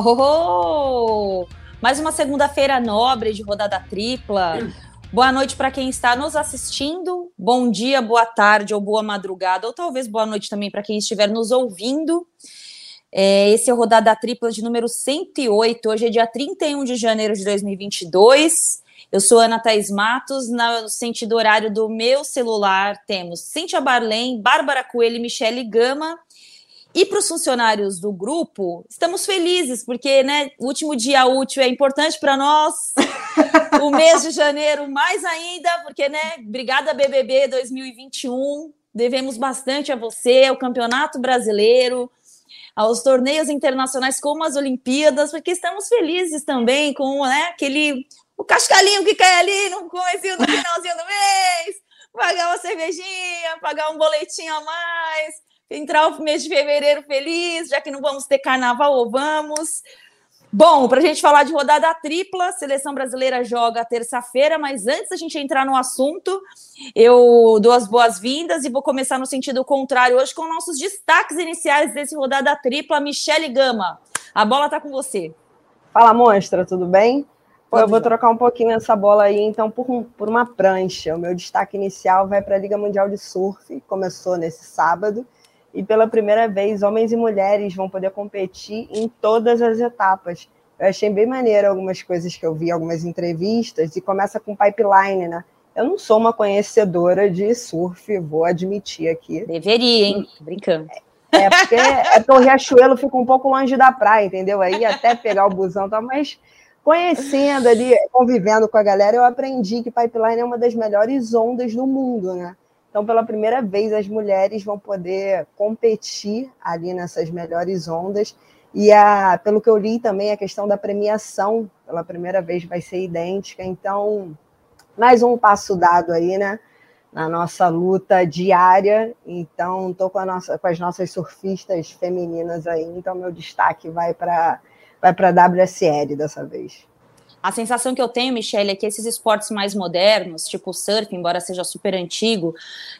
Oh. Mais uma segunda-feira nobre de rodada tripla. Boa noite para quem está nos assistindo. Bom dia, boa tarde ou boa madrugada, ou talvez boa noite também para quem estiver nos ouvindo. É, esse é o Rodada Tripla de número 108. Hoje é dia 31 de janeiro de 2022. Eu sou Ana Thaís Matos. No sentido horário do meu celular, temos Cíntia Barlém, Bárbara Coelho e Michele Gama. E para os funcionários do grupo, estamos felizes, porque né, o último dia útil é importante para nós. o mês de janeiro, mais ainda, porque, né, obrigada BBB 2021. Devemos bastante a você, ao Campeonato Brasileiro, aos torneios internacionais como as Olimpíadas, porque estamos felizes também com né, aquele o cascalinho que cai ali no comecinho do finalzinho do mês, pagar uma cervejinha, pagar um boletim a mais, entrar o mês de fevereiro feliz, já que não vamos ter carnaval ou vamos. Bom, para a gente falar de rodada tripla, a seleção brasileira joga terça-feira, mas antes da gente entrar no assunto, eu dou as boas-vindas e vou começar no sentido contrário hoje com nossos destaques iniciais desse rodada tripla. Michele Gama, a bola está com você. Fala, monstra, tudo bem? Eu vou trocar um pouquinho essa bola aí, então, por, um, por uma prancha. O meu destaque inicial vai para a Liga Mundial de Surf, começou nesse sábado e pela primeira vez homens e mulheres vão poder competir em todas as etapas. Eu achei bem maneiro algumas coisas que eu vi, algumas entrevistas, e começa com pipeline, né? Eu não sou uma conhecedora de surf, vou admitir aqui. Deveria, hein? Brincando. É, porque, é porque o Riachuelo fica um pouco longe da praia, entendeu? Aí até pegar o busão, tá, mas conhecendo ali, convivendo com a galera, eu aprendi que pipeline é uma das melhores ondas do mundo, né? Então, pela primeira vez, as mulheres vão poder competir ali nessas melhores ondas. E a, pelo que eu li também, a questão da premiação, pela primeira vez, vai ser idêntica. Então, mais um passo dado aí, né? Na nossa luta diária. Então, estou com, com as nossas surfistas femininas aí. Então, meu destaque vai para vai a WSL dessa vez. A sensação que eu tenho, Michelle, é que esses esportes mais modernos, tipo surf, embora seja super antigo,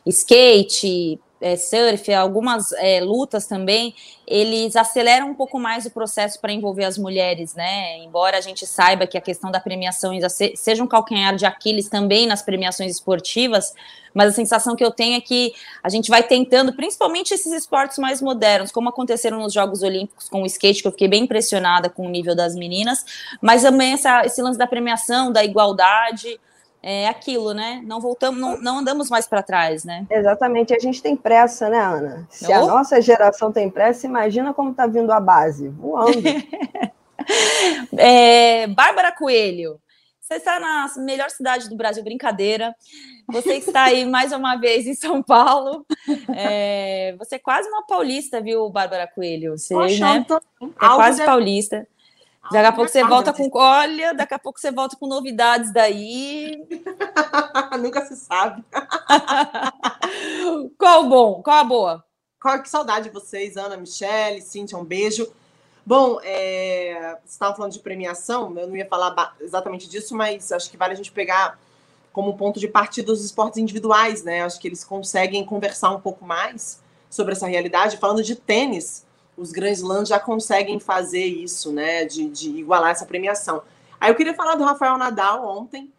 skate, é, surf, algumas é, lutas também, eles aceleram um pouco mais o processo para envolver as mulheres, né? Embora a gente saiba que a questão da premiação seja um calcanhar de Aquiles também nas premiações esportivas, mas a sensação que eu tenho é que a gente vai tentando, principalmente esses esportes mais modernos, como aconteceram nos Jogos Olímpicos com o skate, que eu fiquei bem impressionada com o nível das meninas, mas também essa, esse lance da premiação, da igualdade é aquilo, né? Não voltamos, não, não andamos mais para trás, né? Exatamente. A gente tem pressa, né, Ana? Se a nossa geração tem pressa, imagina como está vindo a base, voando. é, Bárbara Coelho, você está na melhor cidade do Brasil, brincadeira. Você está aí mais uma vez em São Paulo. É, você é quase uma paulista, viu, Bárbara Coelho? Você, Poxa, né? Tô... É quase paulista. Daqui a pouco você volta com. Olha, daqui a pouco você volta com novidades daí. Nunca se sabe. Qual o bom? Qual a boa? Qual, que saudade de vocês, Ana, Michele, Cíntia, um beijo. Bom, é, você estava falando de premiação, eu não ia falar exatamente disso, mas acho que vale a gente pegar como ponto de partida os esportes individuais, né? Acho que eles conseguem conversar um pouco mais sobre essa realidade. Falando de tênis, os Grand Slams já conseguem fazer isso, né? De, de igualar essa premiação. Aí eu queria falar do Rafael Nadal ontem,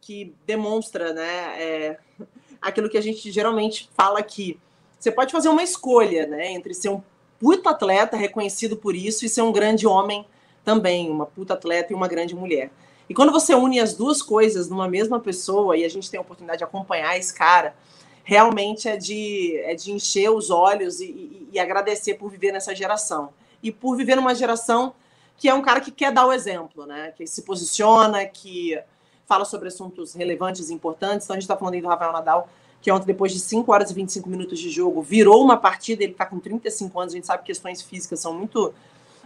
que demonstra, né? É, aquilo que a gente geralmente fala aqui. Você pode fazer uma escolha, né? Entre ser um puta atleta reconhecido por isso e ser um grande homem também, uma puta atleta e uma grande mulher. E quando você une as duas coisas numa mesma pessoa e a gente tem a oportunidade de acompanhar esse cara, realmente é de, é de encher os olhos e, e, e agradecer por viver nessa geração. E por viver numa geração que é um cara que quer dar o exemplo, né? Que se posiciona, que fala sobre assuntos relevantes e importantes. Então a gente está falando aí do Rafael Nadal, que ontem, depois de 5 horas e 25 minutos de jogo, virou uma partida. Ele está com 35 anos, a gente sabe que questões físicas são muito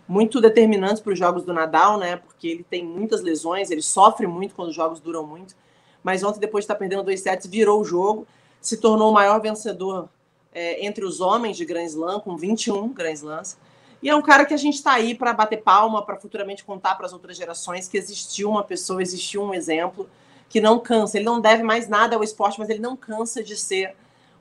muito determinantes para os jogos do Nadal, né? Porque ele tem muitas lesões, ele sofre muito quando os jogos duram muito. Mas ontem, depois de estar tá perdendo dois sets, virou o jogo se tornou o maior vencedor é, entre os homens de Grand Slam, com 21 Grand Slams. E é um cara que a gente está aí para bater palma, para futuramente contar para as outras gerações que existiu uma pessoa, existiu um exemplo que não cansa. Ele não deve mais nada ao esporte, mas ele não cansa de ser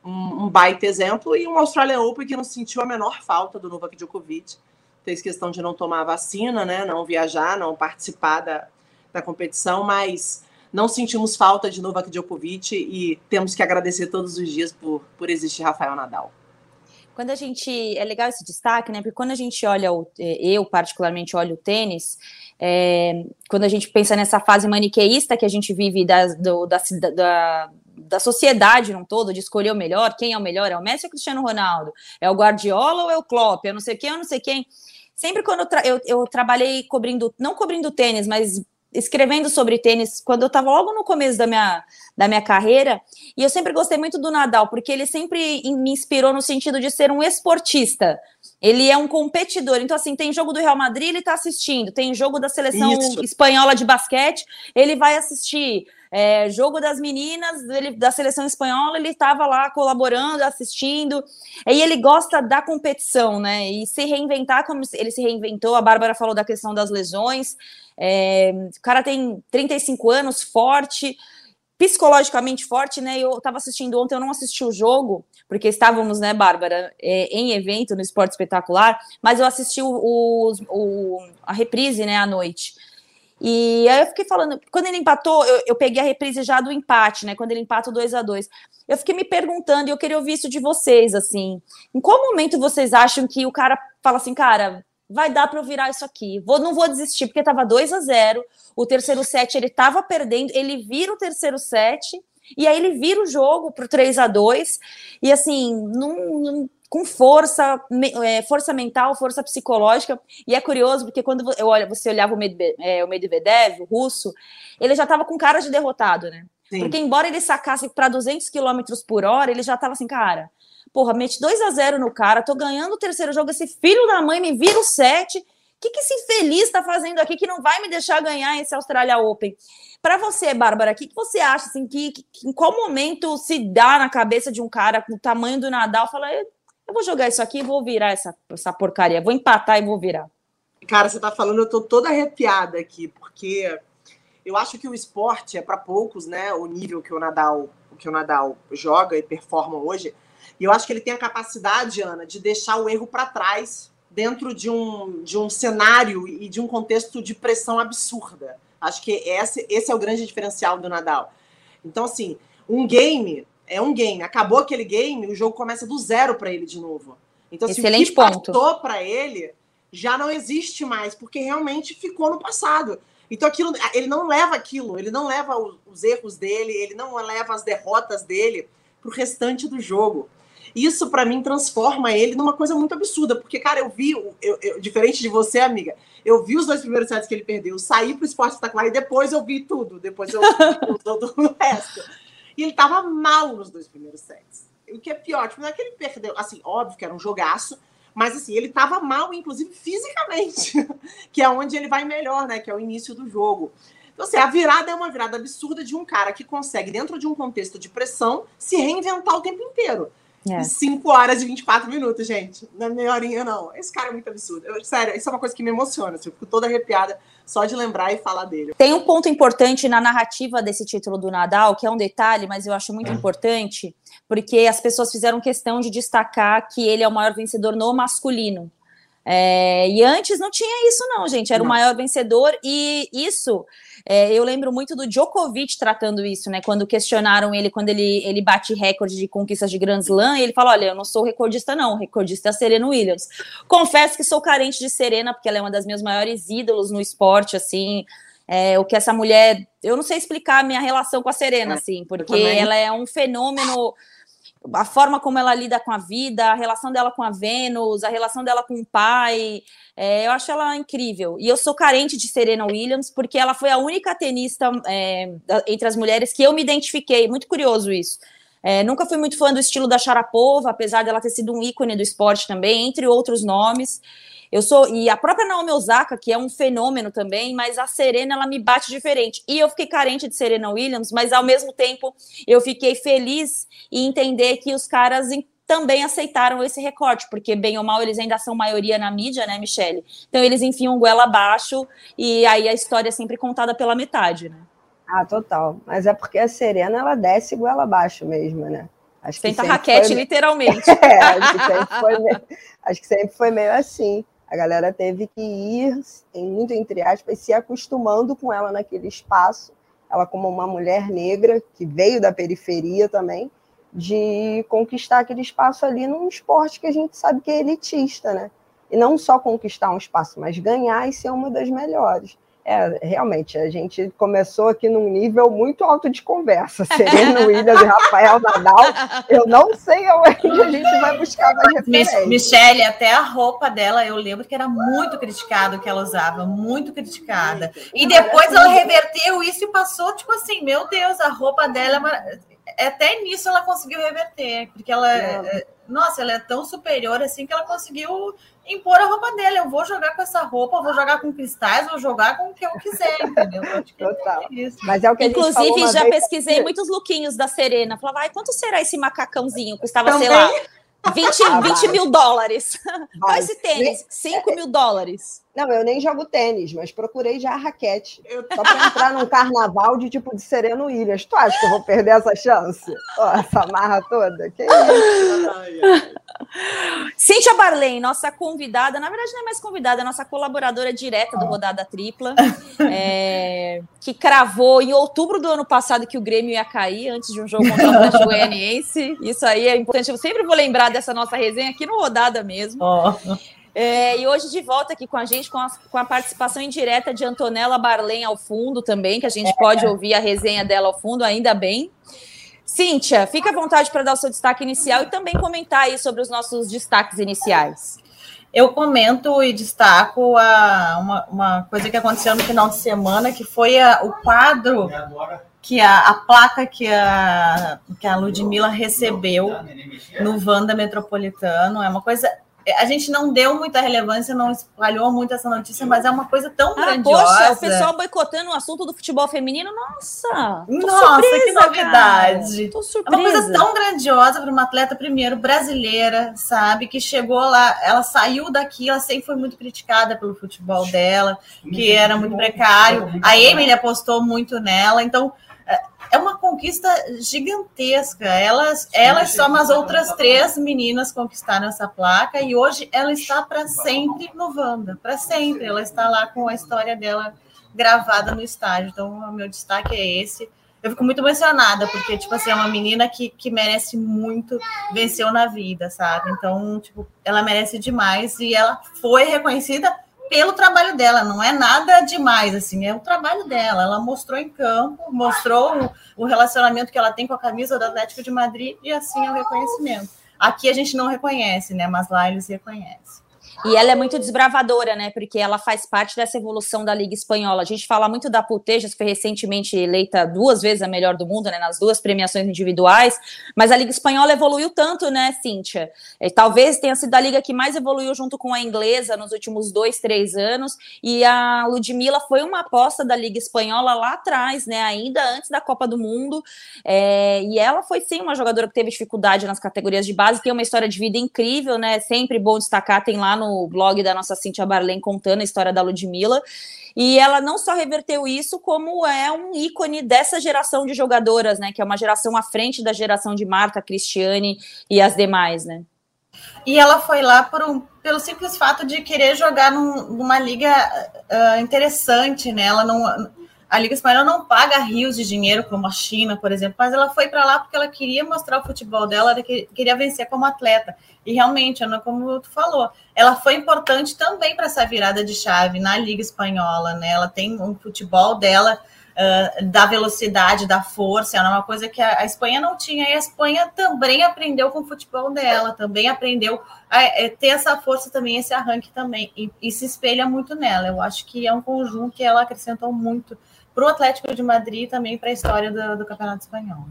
um, um baita exemplo. E um Australian Open que não sentiu a menor falta do Novak Djokovic. fez questão de não tomar vacina, né? Não viajar, não participar da, da competição, mas não sentimos falta de Novak Djokovic e temos que agradecer todos os dias por, por existir Rafael Nadal. Quando a gente. É legal esse destaque, né? Porque quando a gente olha, o, é, eu particularmente olho o tênis, é, quando a gente pensa nessa fase maniqueísta que a gente vive da, do, da, da, da sociedade num todo, de escolher o melhor, quem é o melhor, é o Messi ou o Cristiano Ronaldo? É o Guardiola ou é o Klopp? Eu não sei quem, eu não sei quem. Sempre quando eu, tra eu, eu trabalhei cobrindo, não cobrindo tênis, mas escrevendo sobre tênis quando eu estava logo no começo da minha, da minha carreira, e eu sempre gostei muito do Nadal, porque ele sempre me inspirou no sentido de ser um esportista. Ele é um competidor. Então, assim, tem jogo do Real Madrid, ele está assistindo. Tem jogo da seleção Isso. espanhola de basquete, ele vai assistir. É, jogo das meninas ele, da seleção espanhola, ele estava lá colaborando, assistindo. E ele gosta da competição, né? E se reinventar como ele se reinventou. A Bárbara falou da questão das lesões. É, o cara tem 35 anos, forte, psicologicamente forte, né? Eu estava assistindo ontem, eu não assisti o jogo, porque estávamos, né, Bárbara, é, em evento no Esporte Espetacular, mas eu assisti o, o, o, a reprise, né, à noite. E aí eu fiquei falando, quando ele empatou, eu, eu peguei a reprise já do empate, né? Quando ele empata o 2 a 2 Eu fiquei me perguntando, e eu queria ouvir isso de vocês, assim. Em qual momento vocês acham que o cara fala assim, cara, vai dar para eu virar isso aqui. Vou, não vou desistir, porque estava 2 a 0 O terceiro set ele estava perdendo, ele vira o terceiro set, e aí ele vira o jogo para o 3 a 2 E assim, num, num, com força, é, força mental, força psicológica. E é curioso, porque quando eu olho, você olhava o, Medvedev, é, o Medvedev, o russo, ele já estava com cara de derrotado, né? Sim. Porque embora ele sacasse para 200 km por hora, ele já estava assim, cara, Porra, mete 2 a 0 no cara, tô ganhando o terceiro jogo, esse filho da mãe me vira o 7. O que, que esse infeliz está fazendo aqui que não vai me deixar ganhar esse Australia Open? Para você, Bárbara, o que, que você acha? Assim, que, que, em qual momento se dá na cabeça de um cara com o tamanho do Nadal? Fala, eu, eu vou jogar isso aqui e vou virar essa, essa porcaria, vou empatar e vou virar. Cara, você tá falando, eu tô toda arrepiada aqui, porque eu acho que o esporte é para poucos, né? O nível que o Nadal, que o Nadal joga e performa hoje e eu acho que ele tem a capacidade, Ana, de deixar o erro para trás dentro de um, de um cenário e de um contexto de pressão absurda. Acho que esse, esse é o grande diferencial do Nadal. Então, assim, um game é um game. Acabou aquele game, o jogo começa do zero para ele de novo. Então, Excelente se o que ponto. passou para ele já não existe mais, porque realmente ficou no passado. Então, aquilo, ele não leva aquilo, ele não leva os, os erros dele, ele não leva as derrotas dele para o restante do jogo. Isso, para mim, transforma ele numa coisa muito absurda, porque, cara, eu vi, eu, eu, diferente de você, amiga, eu vi os dois primeiros sets que ele perdeu, saí pro esporte espetacular e depois eu vi tudo, depois eu vi todo o resto. E ele tava mal nos dois primeiros sets. O que é pior, tipo, não é que ele perdeu, assim, óbvio que era um jogaço, mas assim, ele tava mal, inclusive fisicamente, que é onde ele vai melhor, né? Que é o início do jogo. Então, assim, a virada é uma virada absurda de um cara que consegue, dentro de um contexto de pressão, se reinventar o tempo inteiro. É. 5 horas e 24 minutos, gente. Não é meia horinha, não. Esse cara é muito absurdo. Eu, sério, isso é uma coisa que me emociona. Assim, eu fico toda arrepiada só de lembrar e falar dele. Tem um ponto importante na narrativa desse título do Nadal, que é um detalhe, mas eu acho muito é. importante, porque as pessoas fizeram questão de destacar que ele é o maior vencedor no masculino. É, e antes não tinha isso, não, gente. Era não. o maior vencedor, e isso é, eu lembro muito do Djokovic tratando isso, né? Quando questionaram ele, quando ele, ele bate recorde de conquistas de Grand Slam, ele fala: Olha, eu não sou recordista, não. Recordista é a Serena Williams. Confesso que sou carente de Serena, porque ela é uma das minhas maiores ídolos no esporte, assim. É, o que essa mulher. Eu não sei explicar a minha relação com a Serena, é, assim, porque ela é um fenômeno a forma como ela lida com a vida, a relação dela com a Vênus, a relação dela com o pai, é, eu acho ela incrível. E eu sou carente de Serena Williams, porque ela foi a única tenista é, entre as mulheres que eu me identifiquei. Muito curioso isso. É, nunca fui muito fã do estilo da Sharapova, apesar dela ter sido um ícone do esporte também, entre outros nomes. Eu sou e a própria Naomi Osaka, que é um fenômeno também, mas a Serena ela me bate diferente. E eu fiquei carente de Serena Williams, mas ao mesmo tempo eu fiquei feliz em entender que os caras também aceitaram esse recorte, porque bem ou mal eles ainda são maioria na mídia, né, Michele? Então eles enfiam goela abaixo e aí a história é sempre contada pela metade, né? Ah, total. Mas é porque a Serena ela desce goela abaixo mesmo, né? Acho Senta raquete, foi... literalmente. é, acho que, foi meio... acho que sempre foi meio assim. A galera teve que ir, em muito entre aspas, se acostumando com ela naquele espaço. Ela, como uma mulher negra, que veio da periferia também, de conquistar aquele espaço ali num esporte que a gente sabe que é elitista, né? E não só conquistar um espaço, mas ganhar e ser uma das melhores. É, realmente, a gente começou aqui num nível muito alto de conversa. Serena Williams e Rafael Nadal, eu não sei onde a gente vai buscar mais referências. Michele, até a roupa dela, eu lembro que era muito criticado que ela usava, muito criticada. E depois ela reverteu isso e passou, tipo assim, meu Deus, a roupa dela é até nisso ela conseguiu reverter, porque ela, é. nossa, ela é tão superior assim que ela conseguiu impor a roupa dele. Eu vou jogar com essa roupa, vou jogar com cristais, vou jogar com o que eu quiser, entendeu? Total. É Mas é o que Inclusive, já pesquisei muitos lookinhos da Serena. Falava, ai, quanto será esse macacãozinho? Custava, Também? sei lá, 20, ah, 20 mil dólares. Olha esse tênis, 5 mil dólares. Não, eu nem jogo tênis, mas procurei já a raquete. Só para entrar num carnaval de tipo de Sereno Ilhas. Tu acha que eu vou perder essa chance? Oh, essa marra toda? Que isso? Cíntia Barley, nossa convidada, na verdade não é mais convidada, é nossa colaboradora direta do Rodada Tripla, é, que cravou em outubro do ano passado que o Grêmio ia cair antes de um jogo contra o Atlético Goianiense. Isso aí é importante, eu sempre vou lembrar dessa nossa resenha aqui no Rodada mesmo. Oh. É, e hoje de volta aqui com a gente, com a, com a participação indireta de Antonella Barlen ao fundo também, que a gente é. pode ouvir a resenha dela ao fundo, ainda bem. Cíntia, fica à vontade para dar o seu destaque inicial e também comentar aí sobre os nossos destaques iniciais. Eu comento e destaco a, uma, uma coisa que aconteceu no final de semana, que foi a, o quadro que a, a, placa que a, que a Ludmilla recebeu no Vanda Metropolitano. É uma coisa a gente não deu muita relevância, não espalhou muito essa notícia, mas é uma coisa tão ah, grandiosa. Poxa, o pessoal boicotando o assunto do futebol feminino, nossa! Nossa, surpresa, que novidade! Tô surpresa. É uma coisa tão grandiosa para uma atleta, primeiro, brasileira, sabe? Que chegou lá, ela saiu daqui, ela sempre foi muito criticada pelo futebol dela, que era muito precário. A Emily apostou muito nela, então é uma conquista gigantesca. Elas, elas são as outras três meninas conquistaram essa placa e hoje ela está para sempre no Wanda, para sempre. Ela está lá com a história dela gravada no estádio. Então, o meu destaque é esse. Eu fico muito emocionada, porque, tipo assim, é uma menina que, que merece muito, venceu na vida, sabe? Então, tipo, ela merece demais e ela foi reconhecida pelo trabalho dela, não é nada demais, assim, é o trabalho dela. Ela mostrou em campo, mostrou o, o relacionamento que ela tem com a camisa do Atlético de Madrid e assim é o reconhecimento. Aqui a gente não reconhece, né? Mas lá eles reconhecem. E ela é muito desbravadora, né? Porque ela faz parte dessa evolução da Liga Espanhola. A gente fala muito da Putejas, que foi recentemente eleita duas vezes a melhor do mundo, né? Nas duas premiações individuais. Mas a Liga Espanhola evoluiu tanto, né, Cíntia? É, talvez tenha sido a liga que mais evoluiu junto com a inglesa nos últimos dois, três anos. E a Ludmilla foi uma aposta da Liga Espanhola lá atrás, né? Ainda antes da Copa do Mundo. É, e ela foi sim uma jogadora que teve dificuldade nas categorias de base, tem uma história de vida incrível, né? Sempre bom destacar, tem lá no no blog da nossa Cintia Barlen contando a história da Ludmilla. E ela não só reverteu isso, como é um ícone dessa geração de jogadoras, né? Que é uma geração à frente da geração de Marta, Cristiane e as demais, né? E ela foi lá por um, pelo simples fato de querer jogar num, numa liga uh, interessante, né? Ela não, a Liga Espanhola não paga rios de dinheiro como a China, por exemplo, mas ela foi para lá porque ela queria mostrar o futebol dela, ela queria vencer como atleta. E realmente, Ana, como tu falou, ela foi importante também para essa virada de chave na Liga Espanhola, né? Ela tem um futebol dela uh, da velocidade, da força, é uma coisa que a, a, Espanha não tinha, e a Espanha também aprendeu com o futebol dela, também aprendeu a, a é, ter essa força também, esse arranque também, e, e se espelha muito nela. Eu acho que é um conjunto que ela acrescentou muito para o Atlético de Madrid e também para a história do, do Campeonato Espanhol.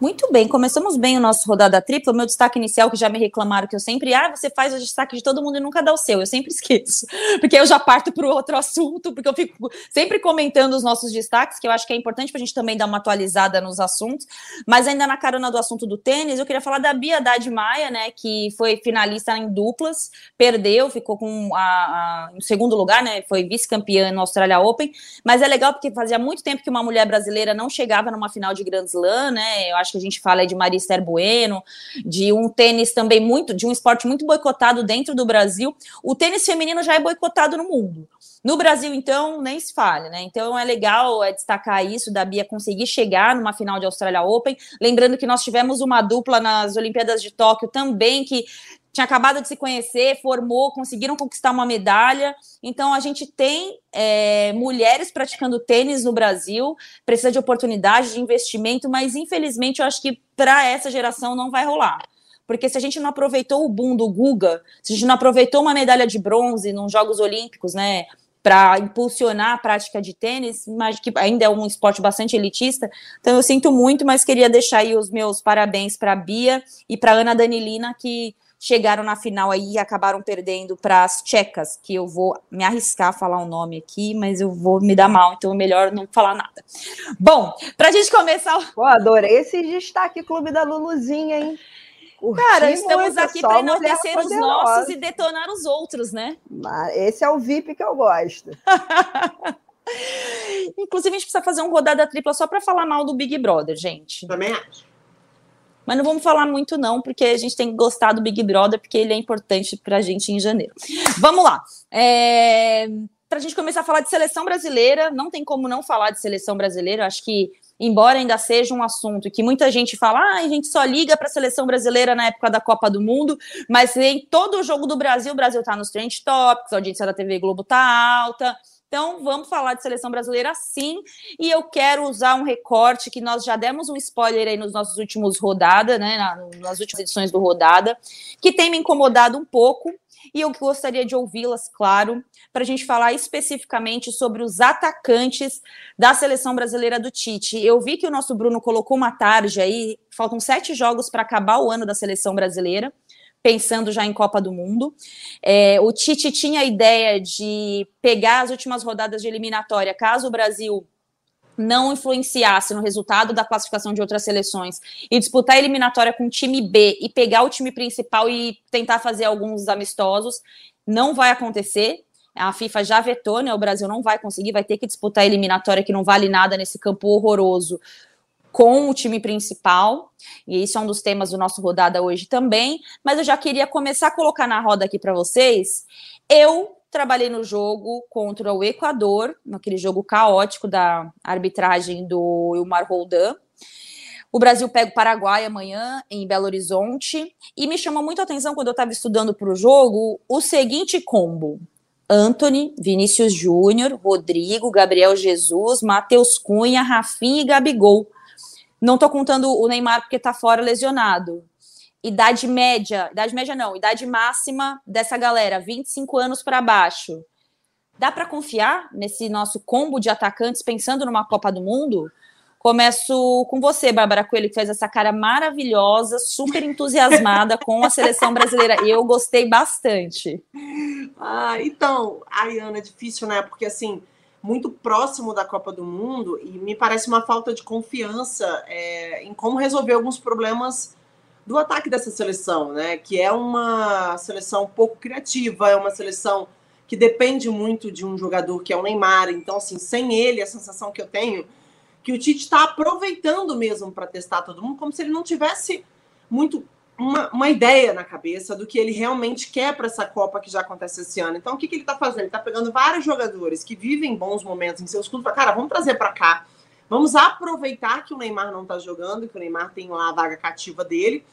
Muito bem, começamos bem o nosso rodada tripla. O meu destaque inicial, que já me reclamaram que eu sempre, ah, você faz o destaque de todo mundo e nunca dá o seu. Eu sempre esqueço, porque eu já parto para o outro assunto, porque eu fico sempre comentando os nossos destaques, que eu acho que é importante para a gente também dar uma atualizada nos assuntos. Mas ainda na carona do assunto do tênis, eu queria falar da Bia Haddad Maia, né, que foi finalista em duplas, perdeu, ficou com a, a em segundo lugar, né, foi vice-campeã no Australia Open. Mas é legal porque fazia muito tempo que uma mulher brasileira não chegava numa final de Grand Slam, né, eu acho Acho que a gente fala de Marister Bueno, de um tênis também muito, de um esporte muito boicotado dentro do Brasil. O tênis feminino já é boicotado no mundo. No Brasil, então, nem se fale, né? Então é legal é, destacar isso da Bia conseguir chegar numa final de Australia Open. Lembrando que nós tivemos uma dupla nas Olimpíadas de Tóquio também, que tinha acabado de se conhecer, formou, conseguiram conquistar uma medalha. Então, a gente tem é, mulheres praticando tênis no Brasil, precisa de oportunidade, de investimento, mas infelizmente eu acho que para essa geração não vai rolar. Porque se a gente não aproveitou o boom do Guga, se a gente não aproveitou uma medalha de bronze nos Jogos Olímpicos, né? para impulsionar a prática de tênis, mas que ainda é um esporte bastante elitista. Então eu sinto muito, mas queria deixar aí os meus parabéns para a Bia e para Ana Danilina que chegaram na final aí e acabaram perdendo para as tchecas, que eu vou me arriscar a falar o um nome aqui, mas eu vou me dar mal, então é melhor não falar nada. Bom, para a gente começar. Pô, adorei esse destaque Clube da Luluzinha, hein? Curti Cara, estamos muito, aqui para enaltecer os nossos e detonar os outros, né? Esse é o VIP que eu gosto. Inclusive, a gente precisa fazer um rodada tripla só para falar mal do Big Brother, gente. Também acho. Mas não vamos falar muito, não, porque a gente tem que gostar do Big Brother, porque ele é importante para a gente em janeiro. Vamos lá. É... Para a gente começar a falar de seleção brasileira, não tem como não falar de seleção brasileira. Eu acho que embora ainda seja um assunto que muita gente fala, ah, a gente só liga para a seleção brasileira na época da Copa do Mundo, mas em todo o jogo do Brasil, o Brasil está nos trend topics, a audiência da TV Globo está alta. Então, vamos falar de seleção brasileira sim, e eu quero usar um recorte que nós já demos um spoiler aí nos nossos últimos rodada, né, nas últimas edições do Rodada, que tem me incomodado um pouco, e eu gostaria de ouvi-las, claro, para a gente falar especificamente sobre os atacantes da seleção brasileira do Tite. Eu vi que o nosso Bruno colocou uma tarde aí, faltam sete jogos para acabar o ano da seleção brasileira, pensando já em Copa do Mundo. É, o Tite tinha a ideia de pegar as últimas rodadas de eliminatória, caso o Brasil não influenciasse no resultado da classificação de outras seleções e disputar a eliminatória com o time B e pegar o time principal e tentar fazer alguns amistosos, não vai acontecer. A FIFA já vetou, né? O Brasil não vai conseguir, vai ter que disputar a eliminatória que não vale nada nesse campo horroroso com o time principal, e isso é um dos temas do nosso rodada hoje também, mas eu já queria começar a colocar na roda aqui para vocês. Eu trabalhei no jogo contra o Equador, naquele jogo caótico da arbitragem do Ilmar Roldan. O Brasil pega o Paraguai amanhã em Belo Horizonte e me chamou muito a atenção quando eu estava estudando para o jogo o seguinte combo: Anthony, Vinícius Júnior, Rodrigo, Gabriel Jesus, Matheus Cunha, Rafinha e Gabigol. Não estou contando o Neymar porque está fora lesionado. Idade média, idade média não, idade máxima dessa galera, 25 anos para baixo. Dá para confiar nesse nosso combo de atacantes pensando numa Copa do Mundo? Começo com você, Bárbara Coelho, que fez essa cara maravilhosa, super entusiasmada com a seleção brasileira. Eu gostei bastante. Ah, então, Ariana, é difícil, né? Porque assim, muito próximo da Copa do Mundo e me parece uma falta de confiança é, em como resolver alguns problemas do ataque dessa seleção, né? Que é uma seleção pouco criativa, é uma seleção que depende muito de um jogador que é o Neymar. Então, assim, sem ele, a sensação que eu tenho que o Tite está aproveitando mesmo para testar todo mundo, como se ele não tivesse muito uma, uma ideia na cabeça do que ele realmente quer para essa Copa que já acontece esse ano. Então, o que, que ele está fazendo? Ele está pegando vários jogadores que vivem bons momentos em seus clubes, cara, vamos trazer para cá. Vamos aproveitar que o Neymar não está jogando, que o Neymar tem lá a vaga cativa dele,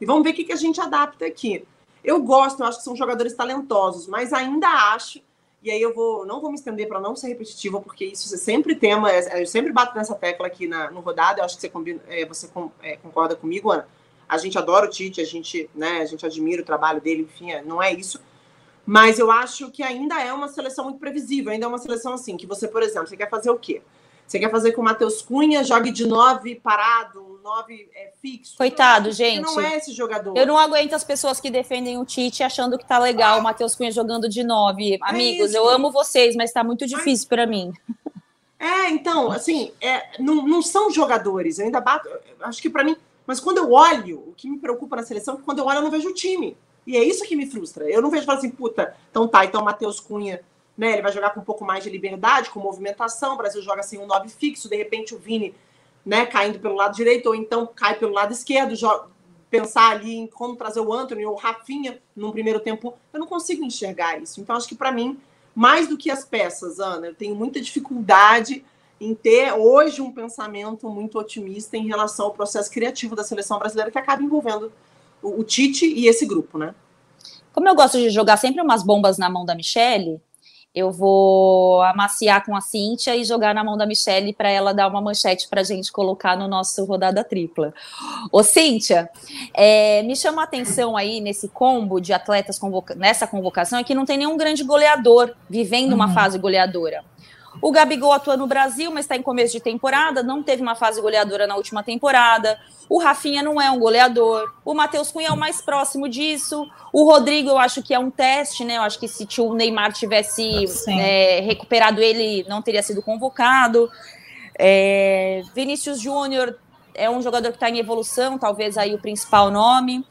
e vamos ver o que, que a gente adapta aqui. Eu gosto, eu acho que são jogadores talentosos, mas ainda acho, e aí eu vou, não vou me estender para não ser repetitiva, porque isso você sempre tema, é, eu sempre bato nessa tecla aqui na, no rodado, eu acho que você, combina, é, você com, é, concorda comigo, Ana a gente adora o Tite, a gente, né, a gente admira o trabalho dele, enfim, é, não é isso. Mas eu acho que ainda é uma seleção muito previsível, ainda é uma seleção assim, que você, por exemplo, você quer fazer o quê? Você quer fazer com o Matheus Cunha, jogue de nove parado, nove é, fixo. Coitado, gente. Não é esse jogador. Eu não aguento as pessoas que defendem o Tite achando que tá legal o Matheus Cunha jogando de nove. É Amigos, é eu amo vocês, mas tá muito difícil para mim. É, então, assim, é, não, não são jogadores. Eu ainda bato. Acho que para mim, mas quando eu olho, o que me preocupa na seleção é que quando eu olho eu não vejo o time. E é isso que me frustra. Eu não vejo falar assim, puta, então tá, então o Matheus Cunha, né, ele vai jogar com um pouco mais de liberdade, com movimentação, o Brasil joga assim um 9 fixo, de repente o Vini né, caindo pelo lado direito, ou então cai pelo lado esquerdo, pensar ali em como trazer o Anthony ou o Rafinha num primeiro tempo, eu não consigo enxergar isso. Então, acho que para mim, mais do que as peças, Ana, eu tenho muita dificuldade em ter hoje um pensamento muito otimista em relação ao processo criativo da seleção brasileira que acaba envolvendo o, o Tite e esse grupo, né? Como eu gosto de jogar sempre umas bombas na mão da Michelle, eu vou amaciar com a Cíntia e jogar na mão da Michelle para ela dar uma manchete para a gente colocar no nosso rodada tripla. Ô, Cíntia, é, me chama a atenção aí nesse combo de atletas convoca nessa convocação é que não tem nenhum grande goleador vivendo uma uhum. fase goleadora. O Gabigol atua no Brasil, mas está em começo de temporada, não teve uma fase goleadora na última temporada. O Rafinha não é um goleador. O Matheus Cunha é o mais próximo disso. O Rodrigo, eu acho que é um teste, né? Eu acho que se o Neymar tivesse é, recuperado ele, não teria sido convocado. É, Vinícius Júnior é um jogador que está em evolução, talvez aí o principal nome.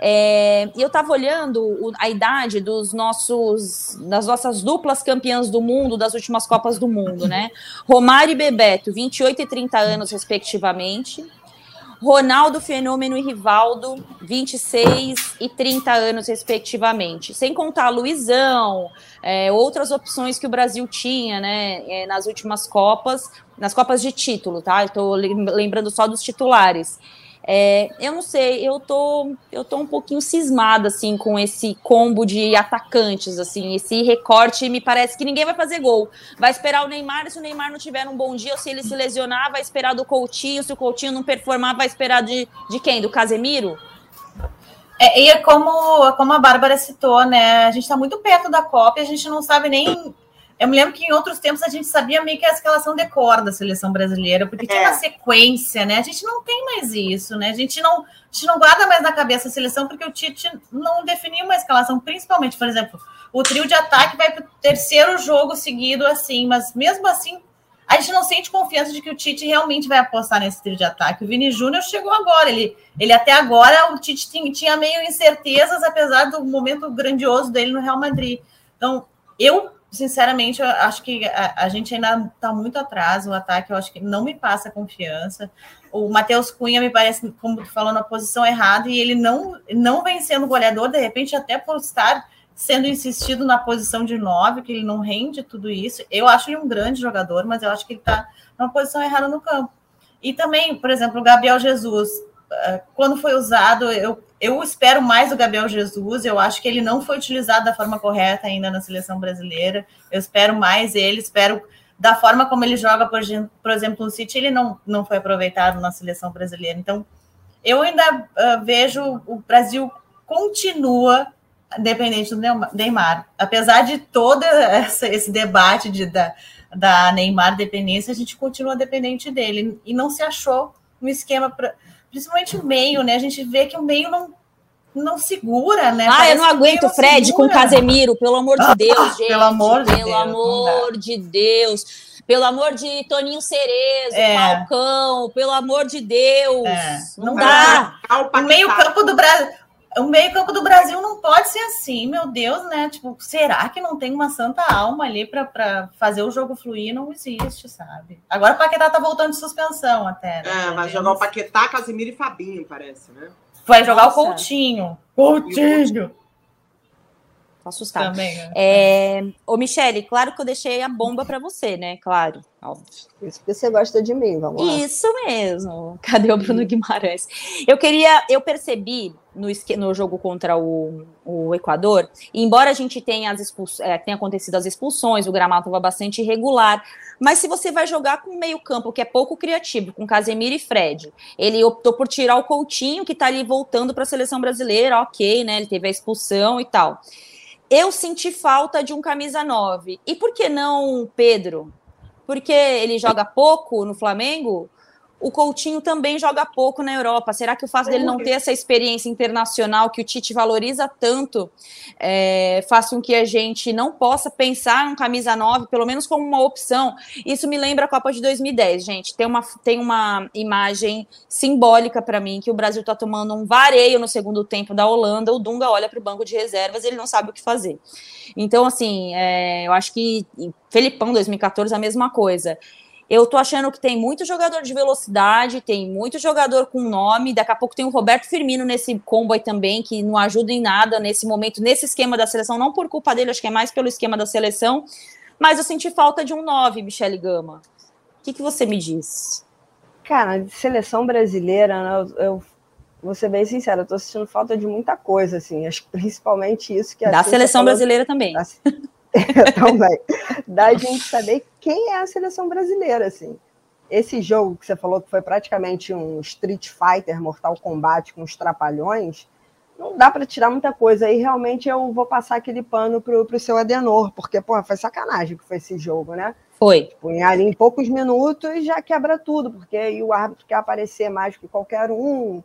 É, e eu estava olhando a idade dos nossos, das nossas duplas campeãs do mundo das últimas Copas do Mundo, né? Romário e Bebeto, 28 e 30 anos, respectivamente. Ronaldo Fenômeno e Rivaldo, 26 e 30 anos, respectivamente. Sem contar Luizão, é, outras opções que o Brasil tinha né, é, nas últimas Copas, nas Copas de título, tá? Estou lembrando só dos titulares. É, eu não sei, eu tô, eu tô um pouquinho cismada assim com esse combo de atacantes, assim, esse recorte. Me parece que ninguém vai fazer gol. Vai esperar o Neymar, se o Neymar não tiver um bom dia, ou se ele se lesionar, vai esperar do Coutinho. Se o Coutinho não performar, vai esperar de, de quem? Do Casemiro? É, e é como, como a Bárbara citou, né? A gente está muito perto da Copa a gente não sabe nem eu me lembro que em outros tempos a gente sabia meio que a escalação de cor da seleção brasileira, porque tinha uma é. sequência, né? A gente não tem mais isso, né? A gente não, a gente não guarda mais na cabeça a seleção porque o Tite não definiu uma escalação, principalmente, por exemplo, o trio de ataque vai para o terceiro jogo seguido assim, mas mesmo assim a gente não sente confiança de que o Tite realmente vai apostar nesse trio de ataque. O Vini Júnior chegou agora, ele, ele até agora o Tite tinha meio incertezas, apesar do momento grandioso dele no Real Madrid. Então, eu sinceramente, eu acho que a, a gente ainda está muito atrás. O ataque, eu acho que não me passa confiança. O Matheus Cunha me parece, como tu falou, na posição errada, e ele não, não vem sendo goleador, de repente, até por estar sendo insistido na posição de nove, que ele não rende tudo isso. Eu acho ele um grande jogador, mas eu acho que ele está numa posição errada no campo. E também, por exemplo, o Gabriel Jesus, quando foi usado, eu eu espero mais do Gabriel Jesus. Eu acho que ele não foi utilizado da forma correta ainda na seleção brasileira. Eu espero mais ele, espero da forma como ele joga, por, por exemplo, no City, ele não, não foi aproveitado na seleção brasileira. Então, eu ainda uh, vejo o Brasil continua dependente do Neymar. Apesar de todo essa, esse debate de, da, da Neymar dependência, a gente continua dependente dele. E não se achou um esquema para principalmente o meio, né? A gente vê que o meio não, não segura, né? Ah, Parece eu não aguento o Fred segura. com Casemiro, pelo amor de Deus, gente. Pelo amor de pelo Deus. Amor de Deus. Pelo amor de Toninho Cerezo, é. Falcão, pelo amor de Deus. É. Não, não dá. O meio-campo do Brasil o meio-campo do Brasil não pode ser assim, meu Deus, né? Tipo, será que não tem uma santa alma ali para fazer o jogo fluir? Não existe, sabe? Agora o Paquetá tá voltando de suspensão até. Né? É, vai jogar o Paquetá, Casimiro e Fabinho, parece, né? Vai jogar Nossa. o Coutinho. Coutinho! Tô assustada. Também, né? é... Ô, Michele, claro que eu deixei a bomba para você, né? Claro. Óbvio. Isso porque você gosta de mim, vamos lá. Isso mesmo. Cadê o Bruno Guimarães? Eu queria, eu percebi no, no jogo contra o, o Equador, embora a gente tenha, as expuls, é, tenha acontecido as expulsões, o gramado estava bastante irregular, mas se você vai jogar com meio campo, que é pouco criativo, com Casemiro e Fred, ele optou por tirar o Coutinho, que está ali voltando para a seleção brasileira, ok, né, ele teve a expulsão e tal eu senti falta de um camisa 9. E por que não Pedro? Porque ele joga pouco no Flamengo? O Coutinho também joga pouco na Europa. Será que o fato dele não ter essa experiência internacional que o Tite valoriza tanto é, faz com que a gente não possa pensar um camisa 9, pelo menos como uma opção? Isso me lembra a Copa de 2010, gente. Tem uma, tem uma imagem simbólica para mim que o Brasil está tomando um vareio no segundo tempo da Holanda. O Dunga olha para o banco de reservas e ele não sabe o que fazer. Então, assim, é, eu acho que Felipão 2014 a mesma coisa. Eu tô achando que tem muito jogador de velocidade, tem muito jogador com nome. Daqui a pouco tem o Roberto Firmino nesse combo aí também, que não ajuda em nada nesse momento, nesse esquema da seleção. Não por culpa dele, acho que é mais pelo esquema da seleção. Mas eu senti falta de um 9, Michele Gama. O que, que você me diz? Cara, de seleção brasileira, né, eu, eu vou ser bem sincera, eu tô sentindo falta de muita coisa, assim. Acho que principalmente isso que a Da seleção falou, brasileira também. Da, também. Da gente saber quem é a seleção brasileira, assim. Esse jogo que você falou que foi praticamente um Street Fighter, Mortal Kombat com os trapalhões, não dá para tirar muita coisa. Aí realmente eu vou passar aquele pano pro, pro seu Adenor, porque, porra, foi sacanagem que foi esse jogo, né? Foi. Tipo, ali em poucos minutos já quebra tudo, porque aí o árbitro quer aparecer mais que qualquer um.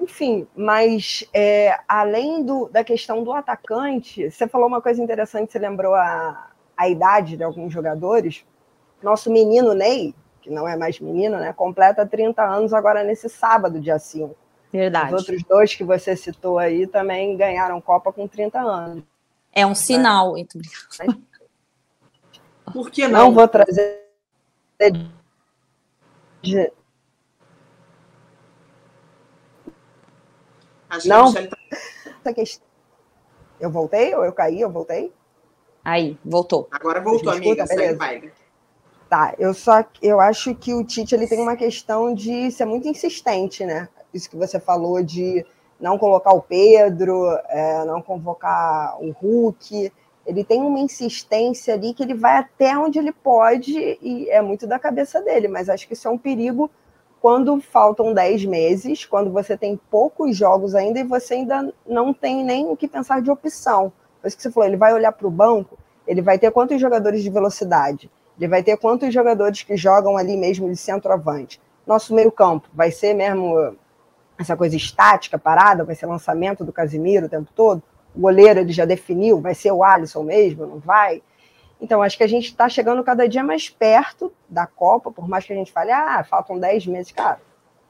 Enfim, mas é, além do, da questão do atacante, você falou uma coisa interessante, você lembrou a, a idade de alguns jogadores. Nosso menino Ney, que não é mais menino, né, completa 30 anos agora nesse sábado, dia 5. Verdade. Os outros dois que você citou aí também ganharam Copa com 30 anos. É um sinal. Né? Por que não? Não vou trazer. Não. Tá- eu voltei ou eu caí? Eu voltei? Aí, voltou. Agora voltou, amiga. Segue Tá, eu só eu acho que o Tite ele tem uma questão de ser muito insistente, né? Isso que você falou de não colocar o Pedro, é, não convocar o Hulk. Ele tem uma insistência ali que ele vai até onde ele pode e é muito da cabeça dele, mas acho que isso é um perigo quando faltam 10 meses, quando você tem poucos jogos ainda e você ainda não tem nem o que pensar de opção. Por isso que você falou, ele vai olhar para o banco, ele vai ter quantos jogadores de velocidade, ele vai ter quantos jogadores que jogam ali mesmo de centroavante. Nosso meio-campo vai ser mesmo essa coisa estática, parada, vai ser lançamento do Casimiro o tempo todo. O goleiro ele já definiu, vai ser o Alisson mesmo, não vai? Então, acho que a gente está chegando cada dia mais perto da Copa, por mais que a gente fale, ah, faltam 10 meses, cara.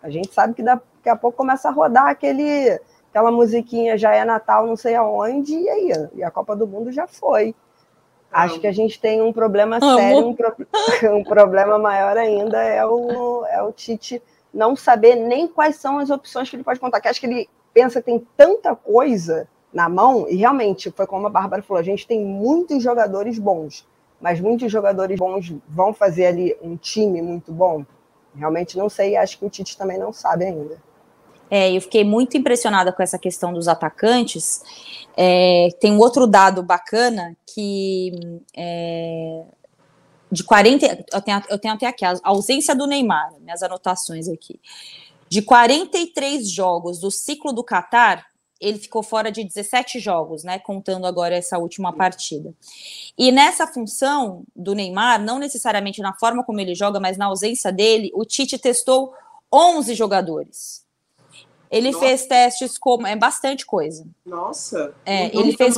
A gente sabe que daqui a pouco começa a rodar aquele, aquela musiquinha já é Natal, não sei aonde, e aí? E a Copa do Mundo já foi. Acho que a gente tem um problema sério, um, pro... um, problema maior ainda é o, é o Tite não saber nem quais são as opções que ele pode contar. Que acho que ele pensa que tem tanta coisa na mão, e realmente, foi como a Bárbara falou, a gente tem muitos jogadores bons, mas muitos jogadores bons vão fazer ali um time muito bom? Realmente não sei, acho que o Tite também não sabe ainda. É, eu fiquei muito impressionada com essa questão dos atacantes. É, tem um outro dado bacana que é, de 40. Eu tenho, eu tenho até aqui a ausência do Neymar, minhas anotações aqui. De 43 jogos do ciclo do Catar, ele ficou fora de 17 jogos, né? Contando agora essa última partida. E nessa função do Neymar, não necessariamente na forma como ele joga, mas na ausência dele, o Tite testou 11 jogadores. Ele Nossa. fez testes como. É bastante coisa. Nossa! É, ele fez,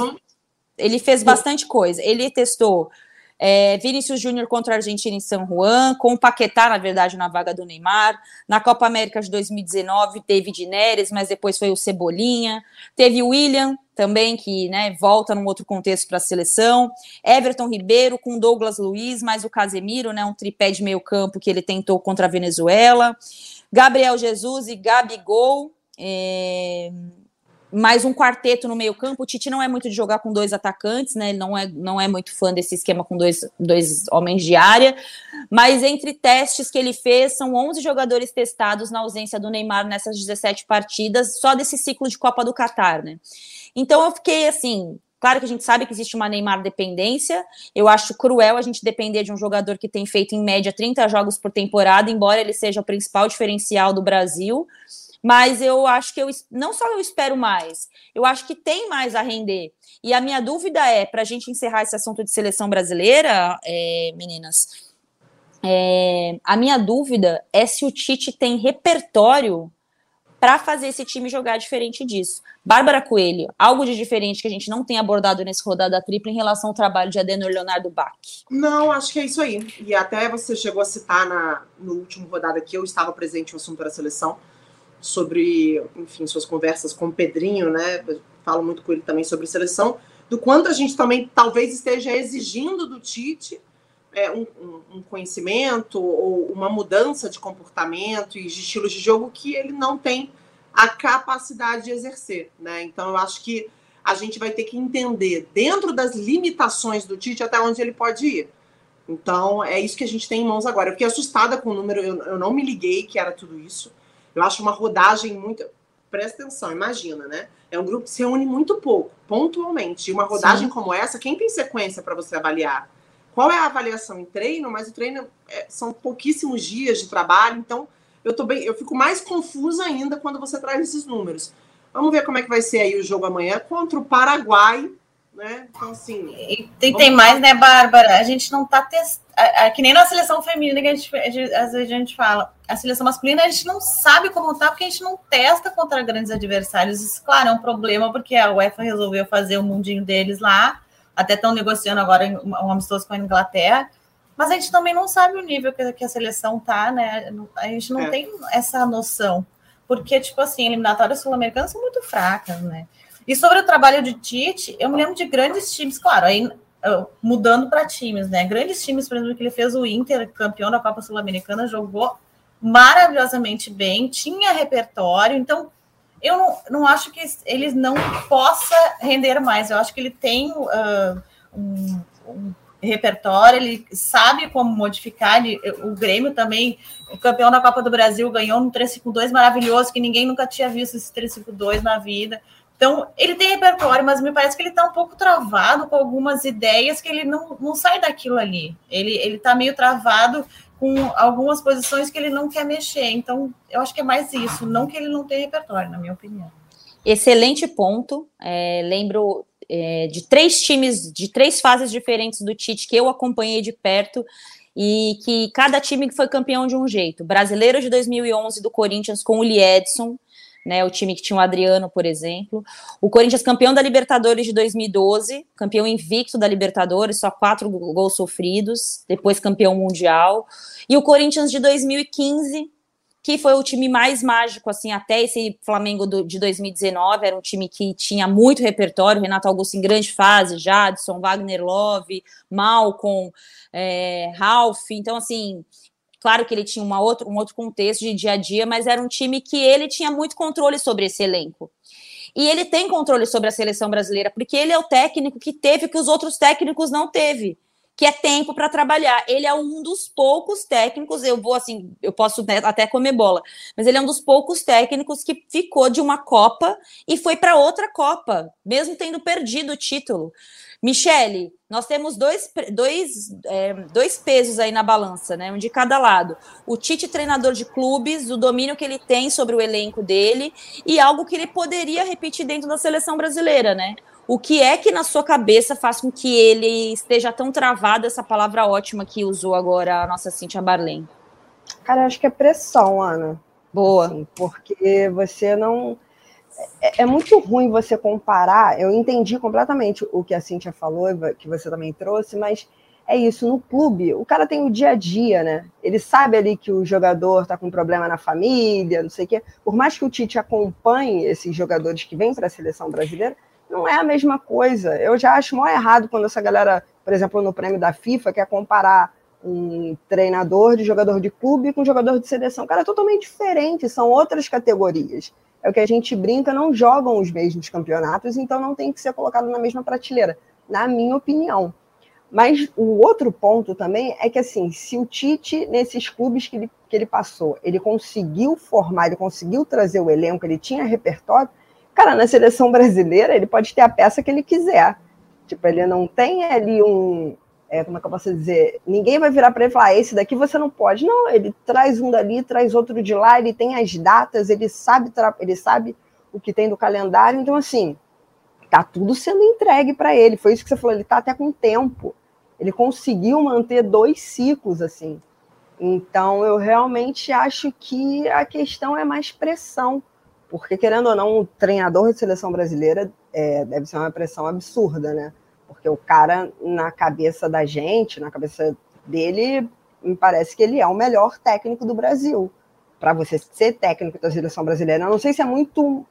ele fez bastante coisa. Ele testou é, Vinícius Júnior contra a Argentina em São Juan, com o Paquetá, na verdade, na vaga do Neymar. Na Copa América de 2019, teve Neres, mas depois foi o Cebolinha. Teve o William também, que né, volta num outro contexto para a seleção. Everton Ribeiro com Douglas Luiz, mais o Casemiro, né, um tripé de meio campo que ele tentou contra a Venezuela. Gabriel Jesus e Gabigol. É, mais um quarteto no meio campo. O Tite não é muito de jogar com dois atacantes, né? Ele não é, não é muito fã desse esquema com dois, dois homens de área. Mas entre testes que ele fez, são 11 jogadores testados na ausência do Neymar nessas 17 partidas, só desse ciclo de Copa do Catar, né? Então eu fiquei assim. Claro que a gente sabe que existe uma Neymar dependência. Eu acho cruel a gente depender de um jogador que tem feito em média 30 jogos por temporada, embora ele seja o principal diferencial do Brasil mas eu acho que eu não só eu espero mais, eu acho que tem mais a render. E a minha dúvida é, para a gente encerrar esse assunto de seleção brasileira, é, meninas, é, a minha dúvida é se o Tite tem repertório para fazer esse time jogar diferente disso. Bárbara Coelho, algo de diferente que a gente não tem abordado nesse rodada tripla em relação ao trabalho de Adenor Leonardo Bach? Não, acho que é isso aí. E até você chegou a citar na, no último rodada que eu estava presente no assunto da seleção sobre, enfim, suas conversas com o Pedrinho, né? Falo muito com ele também sobre seleção, do quanto a gente também talvez esteja exigindo do Tite é, um, um, conhecimento ou uma mudança de comportamento e de estilos de jogo que ele não tem a capacidade de exercer, né? Então eu acho que a gente vai ter que entender dentro das limitações do Tite até onde ele pode ir. Então é isso que a gente tem em mãos agora. Eu fiquei assustada com o número, eu, eu não me liguei que era tudo isso. Eu acho uma rodagem muito. Presta atenção, imagina, né? É um grupo que se reúne muito pouco, pontualmente. E uma rodagem Sim. como essa, quem tem sequência para você avaliar? Qual é a avaliação em treino? Mas o treino é, são pouquíssimos dias de trabalho, então eu tô bem, eu fico mais confusa ainda quando você traz esses números. Vamos ver como é que vai ser aí o jogo amanhã contra o Paraguai, né? Então, assim. E tem, tem mais, né, Bárbara? A gente não tá testando. Que nem na seleção feminina que a gente, às vezes a gente fala. A seleção masculina a gente não sabe como tá, porque a gente não testa contra grandes adversários. Isso, claro, é um problema, porque a UEFA resolveu fazer o mundinho deles lá. Até estão negociando agora um amistoso com a Inglaterra mas a gente também não sabe o nível que, a seleção tá, né? A gente não é. tem essa noção. Porque, tipo assim, eliminatórias sul-americanas são muito fracas, né? E sobre o trabalho de Tite, eu me lembro de grandes times, claro, aí mudando para times, né? Grandes times, por exemplo, que ele fez o Inter, campeão da Copa Sul-Americana, jogou maravilhosamente bem, tinha repertório, então eu não, não acho que ele não possa render mais. Eu acho que ele tem uh, um, um repertório, ele sabe como modificar. Ele, o Grêmio também, o campeão da Copa do Brasil, ganhou um 352 maravilhoso, que ninguém nunca tinha visto esse 352 na vida. Então, ele tem repertório, mas me parece que ele está um pouco travado com algumas ideias que ele não, não sai daquilo ali. Ele está meio travado com algumas posições que ele não quer mexer. Então, eu acho que é mais isso, não que ele não tem repertório, na minha opinião. Excelente ponto. É, lembro é, de três times, de três fases diferentes do Tite que eu acompanhei de perto e que cada time foi campeão de um jeito. Brasileiro de 2011 do Corinthians com o Liedson, né, o time que tinha o Adriano, por exemplo. O Corinthians campeão da Libertadores de 2012, campeão invicto da Libertadores, só quatro gols sofridos, depois campeão mundial. E o Corinthians de 2015, que foi o time mais mágico, assim, até esse Flamengo do, de 2019, era um time que tinha muito repertório, Renato Augusto em grande fase, Jadson, Wagner Love, Malcolm, é, Ralph, então, assim, claro que ele tinha uma outro, um outro contexto de dia a dia, mas era um time que ele tinha muito controle sobre esse elenco. E ele tem controle sobre a seleção brasileira, porque ele é o técnico que teve que os outros técnicos não teve que é tempo para trabalhar. Ele é um dos poucos técnicos, eu vou assim, eu posso até comer bola, mas ele é um dos poucos técnicos que ficou de uma Copa e foi para outra Copa, mesmo tendo perdido o título. Michele, nós temos dois, dois, é, dois pesos aí na balança, né? Um de cada lado. O Tite, treinador de clubes, o domínio que ele tem sobre o elenco dele e algo que ele poderia repetir dentro da seleção brasileira, né? O que é que na sua cabeça faz com que ele esteja tão travado, essa palavra ótima que usou agora a nossa Cintia Barlém? Cara, acho que é pressão, Ana. Boa. Assim, porque você não. É, é, muito ruim você comparar. Eu entendi completamente o que a Cintia falou, que você também trouxe, mas é isso. No clube, o cara tem o dia a dia, né? Ele sabe ali que o jogador tá com problema na família, não sei o quê. Por mais que o Tite acompanhe esses jogadores que vêm para a seleção brasileira, não é a mesma coisa. Eu já acho mó errado quando essa galera, por exemplo, no prêmio da FIFA, quer comparar um treinador de jogador de clube com um jogador de seleção. Cara, é totalmente diferente, são outras categorias. É o que a gente brinca, não jogam os mesmos campeonatos, então não tem que ser colocado na mesma prateleira, na minha opinião. Mas o outro ponto também é que, assim, se o Tite, nesses clubes que ele, que ele passou, ele conseguiu formar, ele conseguiu trazer o elenco, ele tinha repertório, Cara, na seleção brasileira, ele pode ter a peça que ele quiser. Tipo, ele não tem ali um. É, como é que eu posso dizer? Ninguém vai virar para ele e falar: ah, esse daqui você não pode. Não, ele traz um dali, traz outro de lá, ele tem as datas, ele sabe, ele sabe o que tem do calendário. Então, assim, tá tudo sendo entregue para ele. Foi isso que você falou, ele tá até com tempo. Ele conseguiu manter dois ciclos, assim. Então, eu realmente acho que a questão é mais pressão. Porque, querendo ou não, o treinador de seleção brasileira é, deve ser uma pressão absurda, né? Porque o cara, na cabeça da gente, na cabeça dele, me parece que ele é o melhor técnico do Brasil. Para você ser técnico da seleção brasileira, eu não sei se é muito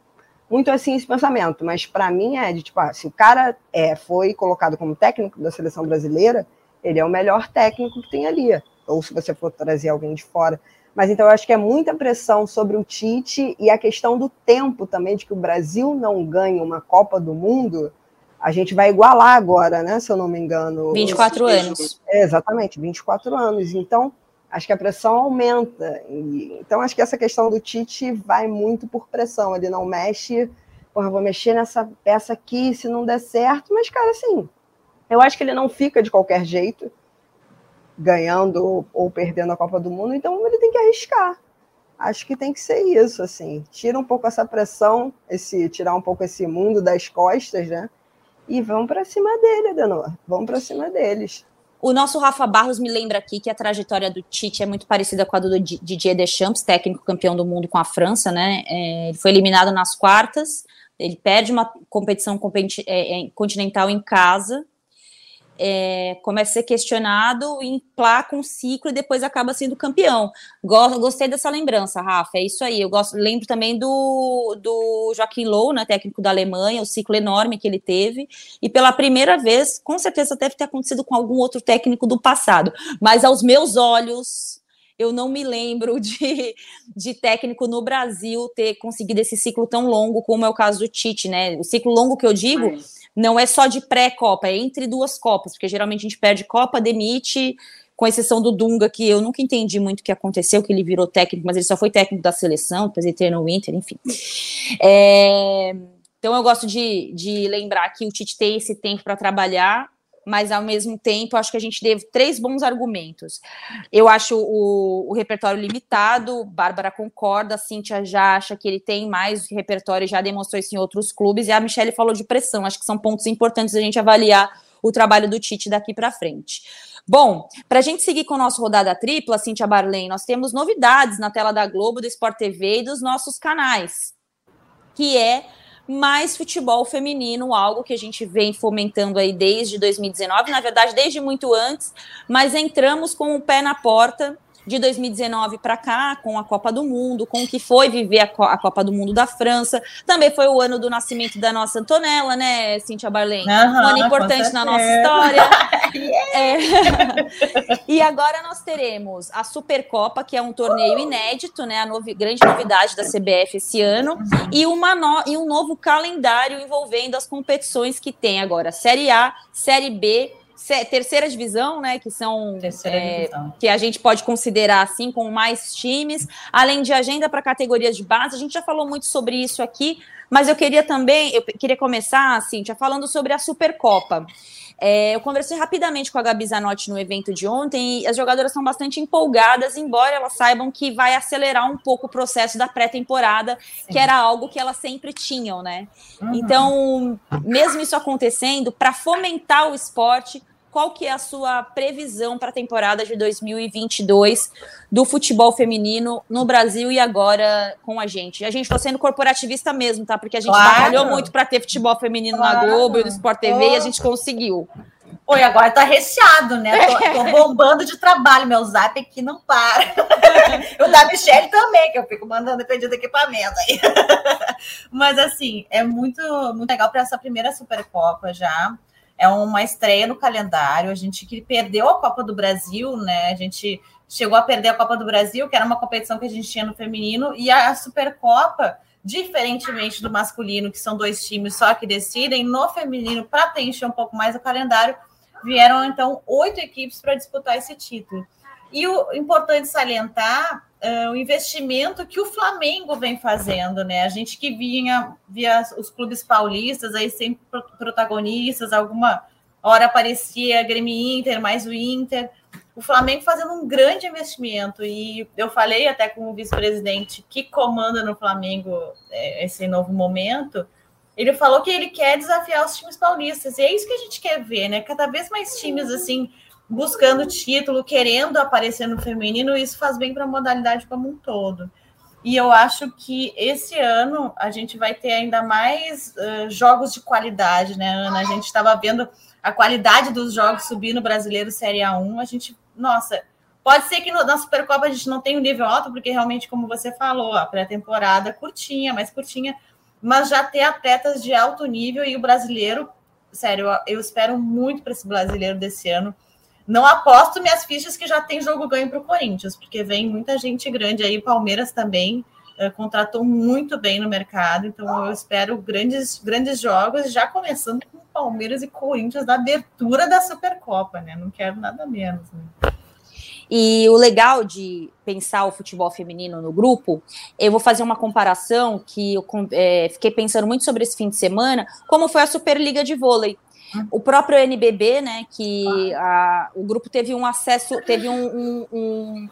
muito assim esse pensamento, mas para mim é de tipo, ah, se o cara é, foi colocado como técnico da seleção brasileira, ele é o melhor técnico que tem ali. Ou se você for trazer alguém de fora. Mas então eu acho que é muita pressão sobre o Tite e a questão do tempo também, de que o Brasil não ganha uma Copa do Mundo. A gente vai igualar agora, né? Se eu não me engano. 24 anos. É, exatamente, 24 anos. Então, acho que a pressão aumenta. E, então, acho que essa questão do Tite vai muito por pressão. Ele não mexe, porra, vou mexer nessa peça aqui se não der certo. Mas, cara, assim, eu acho que ele não fica de qualquer jeito ganhando ou perdendo a Copa do Mundo, então ele tem que arriscar. Acho que tem que ser isso, assim. Tira um pouco essa pressão, esse tirar um pouco esse mundo das costas, né? E vamos para cima dele, Denor. Vamos para cima deles. O nosso Rafa Barros me lembra aqui que a trajetória do Tite é muito parecida com a do Didier Deschamps, técnico campeão do mundo com a França, né? É, ele foi eliminado nas quartas, ele perde uma competição é, é, continental em casa, é, começa a ser questionado, emplaca um ciclo e depois acaba sendo campeão. Gostei dessa lembrança, Rafa, é isso aí. Eu gosto, lembro também do, do Joaquim Low, né, técnico da Alemanha, o ciclo enorme que ele teve, e pela primeira vez, com certeza deve ter acontecido com algum outro técnico do passado, mas aos meus olhos, eu não me lembro de, de técnico no Brasil ter conseguido esse ciclo tão longo como é o caso do Tite, né? O ciclo longo que eu digo não é só de pré-copa, é entre duas copas, porque geralmente a gente perde Copa, demite, com exceção do Dunga, que eu nunca entendi muito o que aconteceu, que ele virou técnico, mas ele só foi técnico da seleção, depois ele treinou o Inter, enfim. É, então eu gosto de, de lembrar que o Tite tem esse tempo para trabalhar, mas ao mesmo tempo acho que a gente teve três bons argumentos. Eu acho o, o repertório limitado, Bárbara concorda, a Cíntia já acha que ele tem mais repertório, já demonstrou isso em outros clubes, e a Michelle falou de pressão, acho que são pontos importantes a gente avaliar o trabalho do Tite daqui para frente. Bom, para a gente seguir com o nosso rodada tripla, Cíntia Barlen, nós temos novidades na tela da Globo, do Sport TV e dos nossos canais, que é mais futebol feminino, algo que a gente vem fomentando aí desde 2019, na verdade, desde muito antes, mas entramos com o pé na porta de 2019 para cá, com a Copa do Mundo, com o que foi viver a, Copa do Mundo da França. Também foi o ano do nascimento da nossa Antonella, né, Cintia Barlen? Uhum, um ano importante na nossa história. é. e agora nós teremos a Supercopa, que é um torneio inédito, né, a novi grande novidade da CBF esse ano, e, uma no e um novo calendário envolvendo as competições que tem agora Série A, Série B, terceira divisão, né? Que são é, que a gente pode considerar assim com mais times, além de agenda para categorias de base. A gente já falou muito sobre isso aqui, mas eu queria também, eu queria começar, assim, já falando sobre a Supercopa. É, eu conversei rapidamente com a Gabi Zanotti no evento de ontem e as jogadoras são bastante empolgadas, embora elas saibam que vai acelerar um pouco o processo da pré-temporada, que era algo que elas sempre tinham, né? Uhum. Então, mesmo isso acontecendo, para fomentar o esporte, qual que é a sua previsão para a temporada de 2022 do futebol feminino no Brasil e agora com a gente? A gente está sendo corporativista mesmo, tá? Porque a gente claro. batalhou muito para ter futebol feminino claro. na Globo e no Sport TV oh. e a gente conseguiu. Oi, agora tá recheado, né? Tô, tô, bombando de trabalho, meu zap aqui não para. o da Michelle também, que eu fico mandando pedido equipamento aí. Mas assim, é muito, muito legal para essa primeira Supercopa já é uma estreia no calendário. A gente que perdeu a Copa do Brasil, né? A gente chegou a perder a Copa do Brasil, que era uma competição que a gente tinha no feminino, e a Supercopa, diferentemente do masculino, que são dois times só que decidem, no feminino, para preencher um pouco mais o calendário, vieram então oito equipes para disputar esse título. E o importante salientar uh, o investimento que o Flamengo vem fazendo, né? A gente que vinha via os clubes paulistas aí sempre protagonistas, alguma hora aparecia Grêmio Inter, mais o Inter. O Flamengo fazendo um grande investimento e eu falei até com o vice-presidente que comanda no Flamengo é, esse novo momento. Ele falou que ele quer desafiar os times paulistas e é isso que a gente quer ver, né? Cada vez mais times assim buscando título, querendo aparecer no feminino, isso faz bem para a modalidade como um todo. E eu acho que esse ano a gente vai ter ainda mais uh, jogos de qualidade, né, Ana? A gente estava vendo a qualidade dos jogos subir no Brasileiro Série A1. A gente, nossa, pode ser que no, na Supercopa a gente não tenha um nível alto, porque realmente, como você falou, a pré-temporada curtinha, mais curtinha, mas já ter atletas de alto nível e o brasileiro, sério, eu, eu espero muito para esse brasileiro desse ano não aposto minhas fichas que já tem jogo ganho para o Corinthians, porque vem muita gente grande aí, Palmeiras também uh, contratou muito bem no mercado, então eu espero grandes, grandes jogos, já começando com Palmeiras e Corinthians na abertura da Supercopa, né? Não quero nada menos. Né? E o legal de pensar o futebol feminino no grupo, eu vou fazer uma comparação que eu é, fiquei pensando muito sobre esse fim de semana, como foi a Superliga de Vôlei. O próprio NBB, né, que a, o grupo teve um acesso, teve um, um, um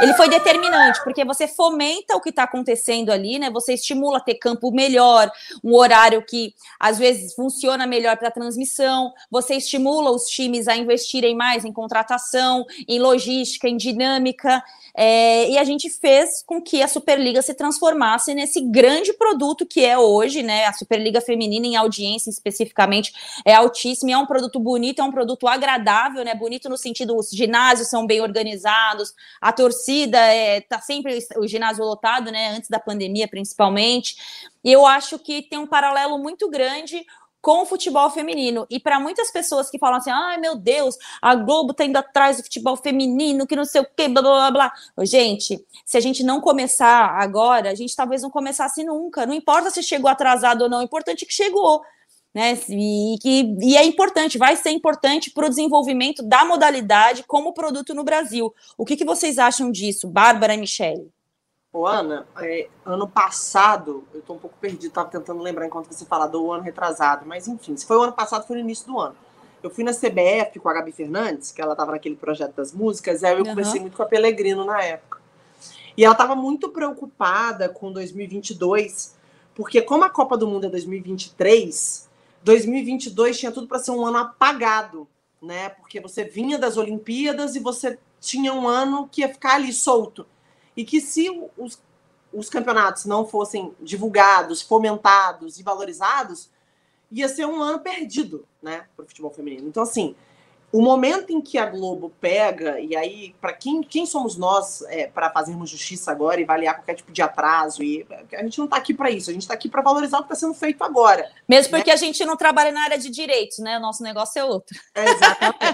ele foi determinante, porque você fomenta o que está acontecendo ali, né? Você estimula ter campo melhor, um horário que às vezes funciona melhor para transmissão, você estimula os times a investirem mais em contratação, em logística, em dinâmica. É, e a gente fez com que a Superliga se transformasse nesse grande produto que é hoje, né? A Superliga Feminina, em audiência especificamente, é altíssima, é um produto bonito, é um produto agradável, né? Bonito no sentido, os ginásios são bem organizados, a torcida é, tá sempre o ginásio lotado, né? Antes da pandemia, principalmente. E eu acho que tem um paralelo muito grande com o futebol feminino. E para muitas pessoas que falam assim: ai meu Deus, a Globo tá indo atrás do futebol feminino, que não sei o quê, blá blá blá. Gente, se a gente não começar agora, a gente talvez não começasse nunca. Não importa se chegou atrasado ou não, o importante é que chegou. Né, e, que, e é importante, vai ser importante para o desenvolvimento da modalidade como produto no Brasil. O que, que vocês acham disso, Bárbara e Michele? Ô, Ana, é, ano passado, eu estou um pouco perdido, estava tentando lembrar enquanto você fala do ano retrasado, mas enfim, se foi o ano passado, foi no início do ano. Eu fui na CBF com a Gabi Fernandes, que ela estava naquele projeto das músicas, aí eu uhum. conversei muito com a Pelegrino na época. E ela estava muito preocupada com 2022, porque como a Copa do Mundo é 2023, 2022 tinha tudo para ser um ano apagado, né? Porque você vinha das Olimpíadas e você tinha um ano que ia ficar ali solto e que se os, os campeonatos não fossem divulgados, fomentados e valorizados, ia ser um ano perdido, né, para o futebol feminino. Então, assim, o momento em que a Globo pega, e aí, para quem, quem somos nós é, para fazermos justiça agora e avaliar qualquer tipo de atraso? E a gente não está aqui para isso, a gente está aqui para valorizar o que está sendo feito agora. Mesmo né? porque a gente não trabalha na área de direitos, né? O nosso negócio é outro. É, exatamente.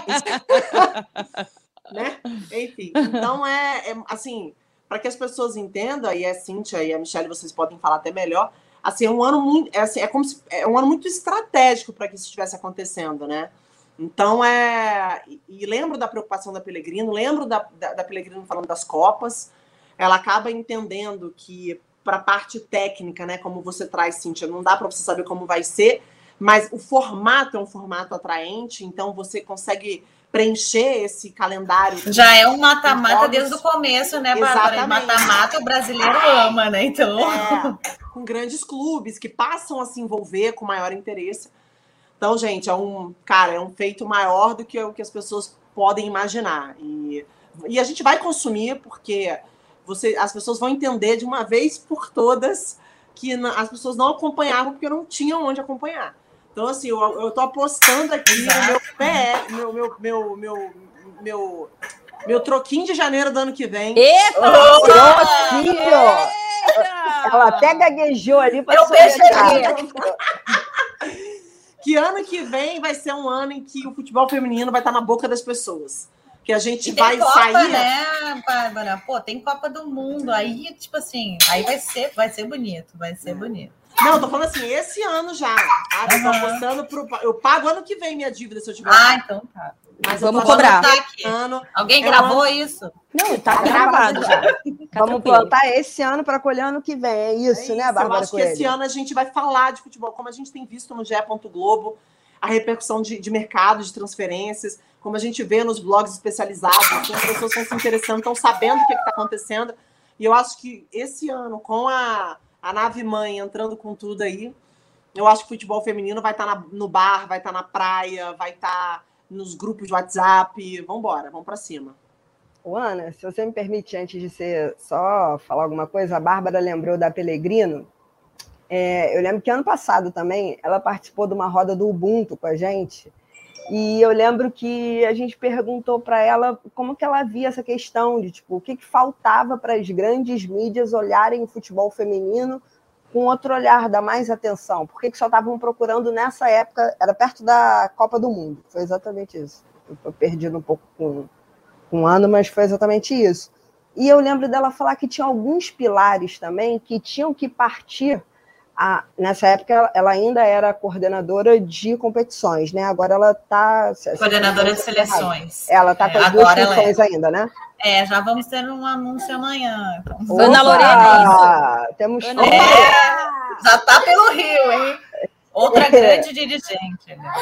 né? Enfim, então é, é assim para que as pessoas entendam, e a Cíntia e a Michelle, vocês podem falar até melhor, assim, é um ano muito, é, assim, é como se, é um ano muito estratégico para que isso estivesse acontecendo, né? Então é. E lembro da preocupação da Pelegrino, lembro da, da, da Pelegrino falando das Copas. Ela acaba entendendo que, para a parte técnica, né, como você traz, Cíntia, não dá para você saber como vai ser, mas o formato é um formato atraente, então você consegue preencher esse calendário. Já é um mata-mata desde o começo, né, Bárbara? Mata-mata o brasileiro ama, né? Então. É, com grandes clubes que passam a se envolver com maior interesse. Então, gente, é um, cara, é um feito maior do que o que as pessoas podem imaginar. E, e a gente vai consumir porque você, as pessoas vão entender de uma vez por todas que as pessoas não acompanhavam porque não tinham onde acompanhar. Então, assim, eu, eu tô apostando aqui Exato. no meu pé, meu, meu, meu, meu, meu, meu troquinho de janeiro do ano que vem. Eita! Oh, troquinho! Ela até gaguejou ali para Eu Que ano que vem vai ser um ano em que o futebol feminino vai estar na boca das pessoas. Que a gente vai Copa, sair. né, Bárbara? Pô, tem Copa do Mundo. Aí, tipo assim, aí vai ser, vai ser bonito, vai ser é. bonito. Não, tô falando assim, esse ano já. Ah, eu tô apostando pro. Eu pago ano que vem minha dívida se eu tiver. Ah, então tá. Mas vamos cobrar. Ano, Alguém é gravou ano... isso? Não, tá gravado já. vamos plantar esse ano para colher ano que vem. É isso, é isso né, Bárbara? Eu acho Coelho? que esse ano a gente vai falar de futebol, como a gente tem visto no GE. Globo, a repercussão de, de mercado, de transferências, como a gente vê nos blogs especializados, como as pessoas estão se interessando, estão sabendo o que está acontecendo. E eu acho que esse ano, com a a nave mãe entrando com tudo aí. Eu acho que futebol feminino vai estar tá no bar, vai estar tá na praia, vai estar tá nos grupos de WhatsApp. Vamos embora, vamos para cima. O Ana, se você me permite, antes de ser só falar alguma coisa, a Bárbara lembrou da Pelegrino. É, eu lembro que ano passado também ela participou de uma roda do Ubuntu com a gente. E eu lembro que a gente perguntou para ela como que ela via essa questão de tipo, o que, que faltava para as grandes mídias olharem o futebol feminino com outro olhar, dar mais atenção. Por que, que só estavam procurando nessa época, era perto da Copa do Mundo. Foi exatamente isso. estou perdido um pouco com, com um ano, mas foi exatamente isso. E eu lembro dela falar que tinha alguns pilares também que tinham que partir. A, nessa época, ela ainda era coordenadora de competições, né? Agora ela está. Coordenadora de seleções. Ela está com é, as duas funções é. ainda, né? É, já vamos ter um anúncio amanhã. Então. Ana Lorena, é Temos. Ana... É, já está pelo Rio, hein? Outra grande dirigente. Né?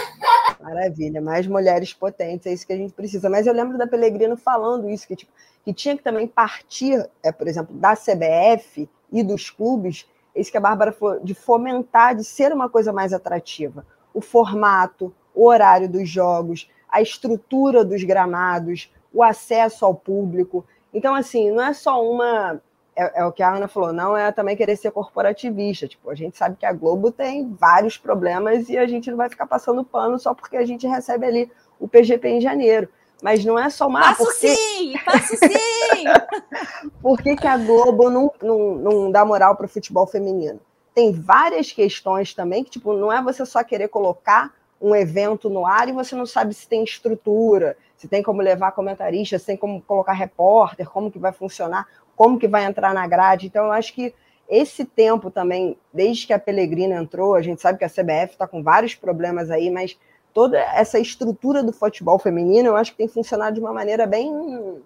Maravilha, mais mulheres potentes, é isso que a gente precisa. Mas eu lembro da Pelegrino falando isso, que, tipo, que tinha que também partir, é, por exemplo, da CBF e dos clubes, isso que a Bárbara falou, de fomentar, de ser uma coisa mais atrativa. O formato, o horário dos jogos, a estrutura dos gramados, o acesso ao público. Então, assim, não é só uma é, é, o que a Ana falou, não é também querer ser corporativista. Tipo, a gente sabe que a Globo tem vários problemas e a gente não vai ficar passando pano só porque a gente recebe ali o PGP em janeiro. Mas não é só uma. Passo porque... sim, passo sim! Por que, que a Globo não, não, não dá moral para o futebol feminino? Tem várias questões também que, tipo, não é você só querer colocar um evento no ar e você não sabe se tem estrutura, se tem como levar comentarista, se tem como colocar repórter, como que vai funcionar como que vai entrar na grade. Então, eu acho que esse tempo também, desde que a Pelegrina entrou, a gente sabe que a CBF está com vários problemas aí, mas toda essa estrutura do futebol feminino, eu acho que tem funcionado de uma maneira bem.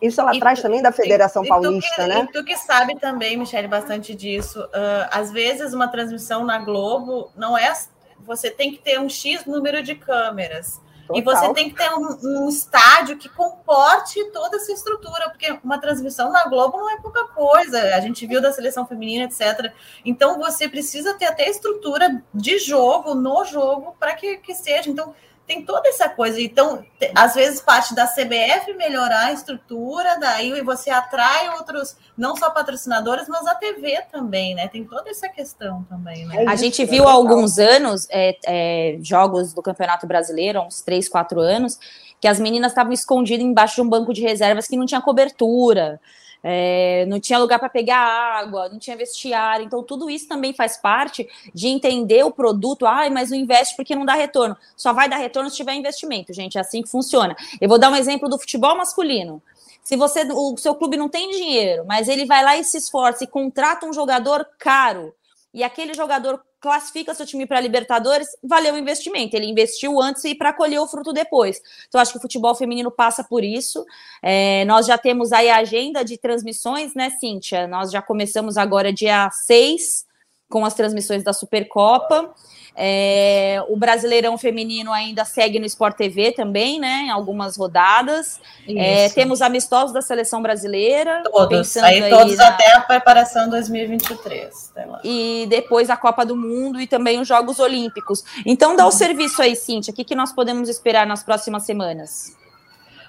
Isso ela e traz tu, também da Federação e, Paulista, e que, né? E tu que sabe também, Michele, bastante disso. Uh, às vezes, uma transmissão na Globo não é. Você tem que ter um X número de câmeras. Total. E você tem que ter um, um, estádio que comporte toda essa estrutura, porque uma transmissão na Globo não é pouca coisa. A gente viu da seleção feminina, etc. Então você precisa ter até estrutura de jogo, no jogo, para que, que seja. Então, tem toda essa coisa. Então, às vezes parte da CBF melhorar a estrutura, daí você atrai outros, não só patrocinadores, mas a TV também, né? Tem toda essa questão também, né? É a gente viu há alguns anos é, é, jogos do Campeonato Brasileiro, uns três, quatro anos, que as meninas estavam escondidas embaixo de um banco de reservas que não tinha cobertura é, não tinha lugar para pegar água, não tinha vestiário. Então, tudo isso também faz parte de entender o produto. Ai, mas não investe porque não dá retorno. Só vai dar retorno se tiver investimento, gente. É assim que funciona. Eu vou dar um exemplo do futebol masculino. Se você, o seu clube não tem dinheiro, mas ele vai lá e se esforça e contrata um jogador caro, e aquele jogador classifica seu time para Libertadores, valeu o investimento. Ele investiu antes e para colher o fruto depois. Então, acho que o futebol feminino passa por isso. É, nós já temos aí a agenda de transmissões, né, Cíntia? Nós já começamos agora dia 6 com as transmissões da Supercopa. É, o Brasileirão Feminino ainda segue no Sport TV também, né? Em algumas rodadas. É, temos amistosos da seleção brasileira. Todos, aí, aí todos na... até a preparação 2023. E depois a Copa do Mundo e também os Jogos Olímpicos. Então dá o serviço aí, Cíntia. O que, que nós podemos esperar nas próximas semanas?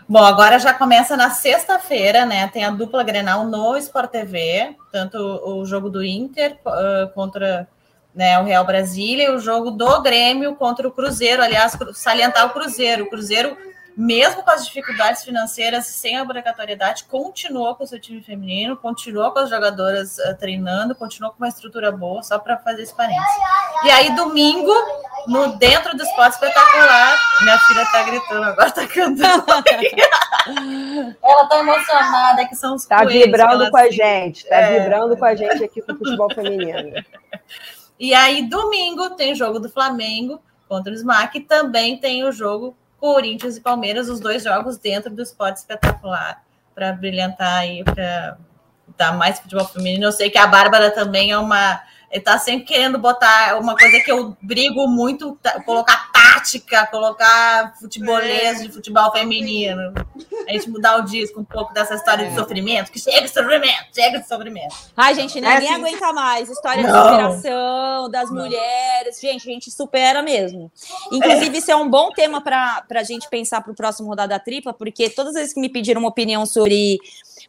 Bom, agora já começa na sexta-feira, né? Tem a dupla Grenal no Sport TV, tanto o jogo do Inter uh, contra né, o Real Brasília, e o jogo do Grêmio contra o Cruzeiro. Aliás, salientar o Cruzeiro. O Cruzeiro, mesmo com as dificuldades financeiras, sem a obrigatoriedade, continuou com o seu time feminino, continuou com as jogadoras uh, treinando, continuou com uma estrutura boa, só para fazer esse parênteses. E aí, domingo, no dentro do esporte espetacular, minha filha tá gritando, agora tá cantando. ela tá emocionada, que são os Tá vibrando com a gente, tá é... vibrando com a gente aqui com o futebol feminino. E aí, domingo, tem o jogo do Flamengo contra o SMAC, e também tem o jogo Corinthians e Palmeiras, os dois jogos dentro do esporte espetacular, para brilhantar aí, para dar mais futebol feminino. Eu sei que a Bárbara também é uma ele tá sempre querendo botar uma coisa que eu brigo muito, colocar tática, colocar futebolês de futebol feminino. A gente mudar o disco um pouco dessa história é. de sofrimento, que chega de sofrimento, chega de sofrimento. Ai, gente, ninguém é assim... aguenta mais. História Não. de superação das Não. mulheres. Gente, a gente supera mesmo. Inclusive, é. isso é um bom tema para a gente pensar para o próximo rodada tripla, porque todas as vezes que me pediram uma opinião sobre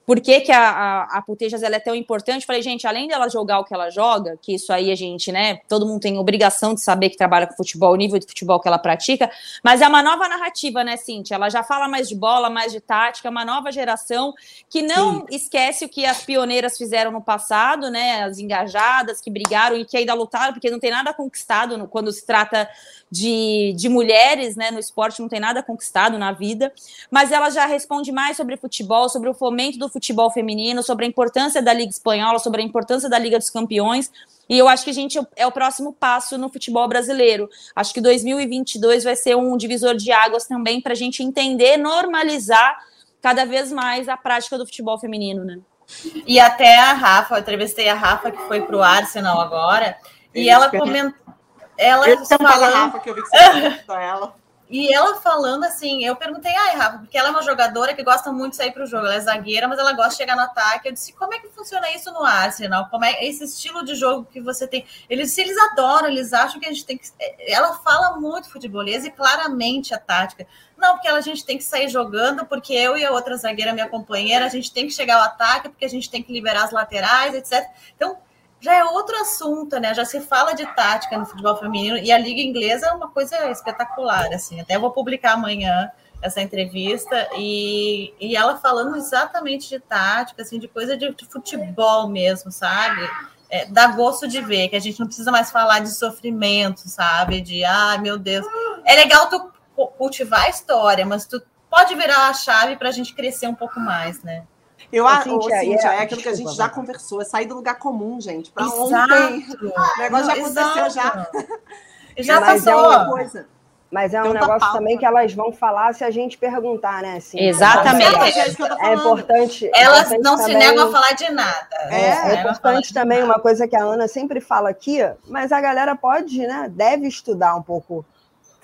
por que, que a, a, a Putejas ela é tão importante? Falei, gente, além dela jogar o que ela joga, que isso aí a gente, né, todo mundo tem obrigação de saber que trabalha com futebol, o nível de futebol que ela pratica, mas é uma nova narrativa, né, Cintia? Ela já fala mais de bola, mais de tática, uma nova geração que não Sim. esquece o que as pioneiras fizeram no passado, né? As engajadas que brigaram e que ainda lutaram, porque não tem nada conquistado no, quando se trata de, de mulheres, né? No esporte não tem nada conquistado na vida, mas ela já responde mais sobre futebol, sobre o fomento do futebol feminino, sobre a importância da Liga Espanhola, sobre a importância da Liga dos Campeões. E eu acho que a gente é o próximo passo no futebol brasileiro. Acho que 2022 vai ser um divisor de águas também para a gente entender, normalizar cada vez mais a prática do futebol feminino, né? E até a Rafa, eu entrevistei a Rafa que foi para o Arsenal agora, e ela comentou. Ela eu falando... Rafa que eu vi que você ela. E ela falando assim, eu perguntei, ai, Rafa, porque ela é uma jogadora que gosta muito de sair para o jogo, ela é zagueira, mas ela gosta de chegar no ataque. Eu disse, como é que funciona isso no Arsenal? Como é esse estilo de jogo que você tem? Eles, eles adoram, eles acham que a gente tem que. Ela fala muito futebolês e claramente a tática. Não, porque a gente tem que sair jogando, porque eu e a outra zagueira, minha companheira, a gente tem que chegar ao ataque, porque a gente tem que liberar as laterais, etc. Então, já é outro assunto, né? Já se fala de tática no futebol feminino e a liga inglesa é uma coisa espetacular, assim. Até vou publicar amanhã essa entrevista e, e ela falando exatamente de tática, assim, de coisa de, de futebol mesmo, sabe? É, dá gosto de ver que a gente não precisa mais falar de sofrimento, sabe? De ai meu Deus. É legal tu cultivar a história, mas tu pode virar a chave para a gente crescer um pouco mais, né? Eu acho, Cíntia, Cíntia, é, é aquilo que a gente já conversou, é sair do lugar comum, gente. Para ontem. O negócio já aconteceu já. Já passou. É uma coisa. Mas é um negócio pauta. também que elas vão falar se a gente perguntar, né? Assim, Exatamente. É, é importante. Elas importante não também, se negam a falar de nada. É, é importante também uma coisa que a Ana sempre fala aqui, mas a galera pode, né? Deve estudar um pouco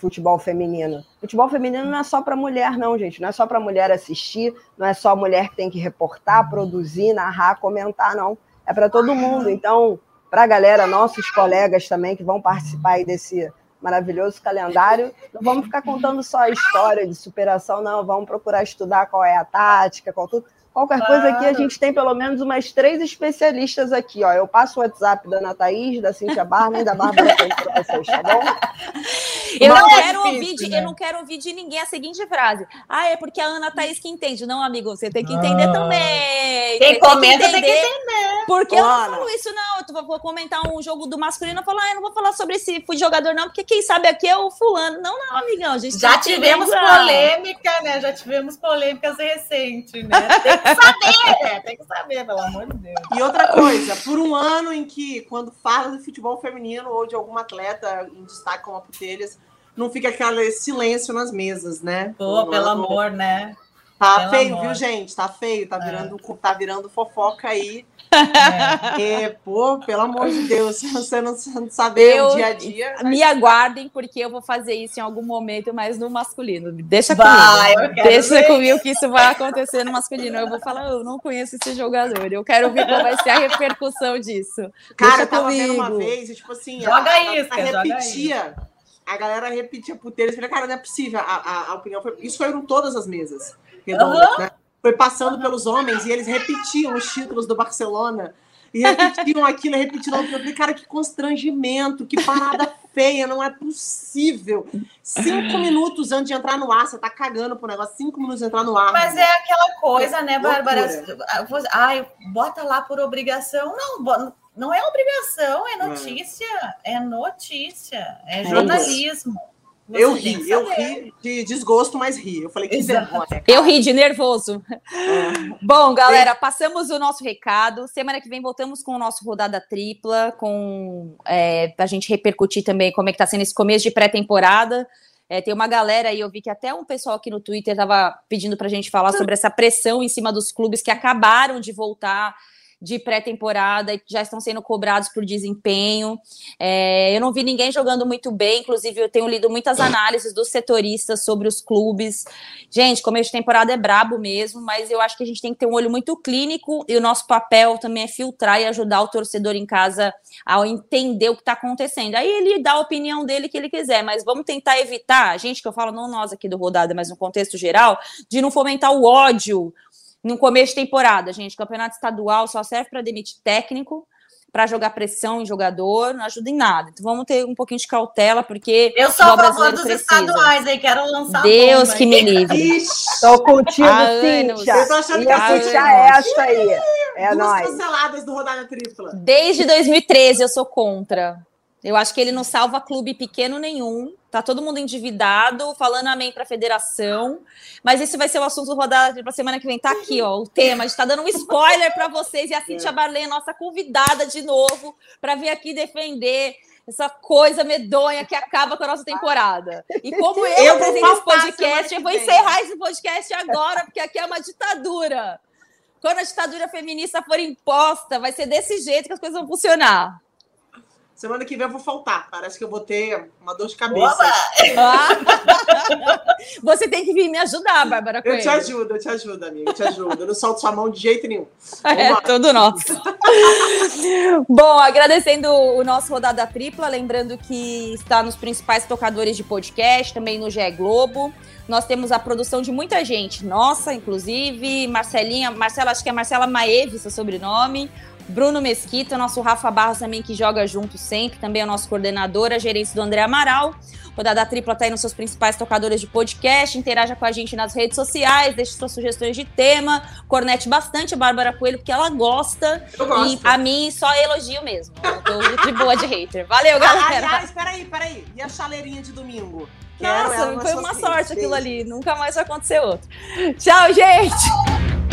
futebol feminino. Futebol feminino não é só para mulher, não, gente. Não é só para mulher assistir, não é só a mulher que tem que reportar, produzir, narrar, comentar, não. É para todo mundo. Então, para a galera, nossos colegas também que vão participar aí desse maravilhoso calendário, não vamos ficar contando só a história de superação, não. Vamos procurar estudar qual é a tática, qual tudo. Qualquer coisa aqui, a gente tem pelo menos umas três especialistas aqui, ó. Eu passo o WhatsApp da Ana Thaís, da Cintia Barman e da Bárbara para vocês, tá bom? Eu não, é quero difícil, ouvir de, né? eu não quero ouvir de ninguém a seguinte frase. Ah, é porque a Ana Thaís que entende. Não, amigo, você tem que entender ah. também. Quem você comenta tem que, entender, tem que entender. Porque eu não falo isso, não. Eu vou comentar um jogo do masculino, eu falo, ah, eu não vou falar sobre esse jogador, não, porque quem sabe aqui é o fulano. Não, não, amigão. A gente Já tivemos polêmica, né? Já tivemos polêmicas recentes, né? Tem que saber, né? Tem que saber, pelo amor de Deus. E outra coisa, por um ano em que, quando fala de futebol feminino ou de algum atleta em destaque como a Putelhas, não fica aquele silêncio nas mesas, né? Pô, pelo amor, né? Tá pelo feio, amor. viu, gente? Tá feio, tá é. virando, é. tá virando fofoca aí. É. é. pô, pelo amor de Deus, você não, não saber eu, o dia a dia. Me aguardem, porque eu vou fazer isso em algum momento, mas no masculino. Deixa vai, comigo. Deixa ver. comigo que isso vai acontecer no masculino. Eu vou falar, eu não conheço esse jogador. Eu quero ver qual vai ser a repercussão disso. Cara, Deixa eu tava comigo. vendo uma vez, tipo assim, joga a, isso, a, a repetia a galera repetia puteiro. Eu falei, cara, não é possível. A, a, a opinião foi. Isso foi em todas as mesas redondas, uhum. né? Foi passando uhum. pelos homens e eles repetiam os títulos do Barcelona. E repetiam aquilo, repetiam aquilo. Eu falei, cara, que constrangimento, que parada feia, não é possível. Cinco minutos antes de entrar no ar, você tá cagando pro negócio, cinco minutos de entrar no ar. Mas é aquela coisa, né, Bárbara? Ai, bota lá por obrigação. Não, não é obrigação, é notícia. É, é notícia. É, é jornalismo. Você eu ri, eu ri de desgosto, mas ri. Eu falei que vergonha. Eu ri de nervoso. É. Bom, galera, passamos o nosso recado. Semana que vem voltamos com o nosso rodada tripla, com é, a gente repercutir também como é que tá sendo esse começo de pré-temporada. É, tem uma galera aí, eu vi que até um pessoal aqui no Twitter estava pedindo para a gente falar sobre essa pressão em cima dos clubes que acabaram de voltar de pré-temporada e já estão sendo cobrados por desempenho. É, eu não vi ninguém jogando muito bem, inclusive eu tenho lido muitas análises dos setoristas sobre os clubes. Gente, começo de temporada é brabo mesmo, mas eu acho que a gente tem que ter um olho muito clínico e o nosso papel também é filtrar e ajudar o torcedor em casa a entender o que está acontecendo. Aí ele dá a opinião dele que ele quiser, mas vamos tentar evitar, gente que eu falo não nós aqui do Rodada, mas no contexto geral, de não fomentar o ódio, no começo de temporada, gente, campeonato estadual só serve para demitir técnico. para jogar pressão em jogador, não ajuda em nada. Então vamos ter um pouquinho de cautela, porque eu sou a favor dos precisa. estaduais aí, quero lançar Deus que me livre. Estou contigo, Cíntia. Eu tô achando que puxar essa aí. É Duas nóis. canceladas do Rodada Tripla. Desde 2013 eu sou contra. Eu acho que ele não salva clube pequeno nenhum. Tá todo mundo endividado, falando amém para a federação. Mas esse vai ser o assunto do rodada para semana que vem. Tá aqui, ó, o tema. A gente tá dando um spoiler para vocês e a Cintia é. Barley, nossa convidada de novo, para vir aqui defender essa coisa medonha que acaba com a nossa temporada. E como eu, eu apresento esse podcast, eu vou encerrar esse podcast agora, porque aqui é uma ditadura. Quando a ditadura feminista for imposta, vai ser desse jeito que as coisas vão funcionar. Semana que vem eu vou faltar. Parece que eu vou ter uma dor de cabeça. Você tem que vir me ajudar, Bárbara Coelho. Eu te ajudo, eu te ajudo, amiga. Eu te ajudo. Eu não solto sua mão de jeito nenhum. É, tudo nosso. Bom, agradecendo o nosso Rodada Tripla. Lembrando que está nos principais tocadores de podcast, também no GE Globo. Nós temos a produção de muita gente, nossa, inclusive, Marcelinha, Marcela, acho que é Marcela Maeve, seu sobrenome, Bruno Mesquita, nosso Rafa Barros também, que joga junto sempre, também é o nosso coordenador, a gerência do André Amaral. Rodada Tripla está aí nos seus principais tocadores de podcast. Interaja com a gente nas redes sociais, deixe suas sugestões de tema. Cornete bastante a Bárbara Coelho, porque ela gosta. Eu gosto. E a mim só elogio mesmo. Eu tô de boa de hater. Valeu, galera. Aliás, peraí, peraí. E a chaleirinha de domingo? Nossa, foi uma sorte aquilo ali. Nunca mais vai acontecer outro. Tchau, gente!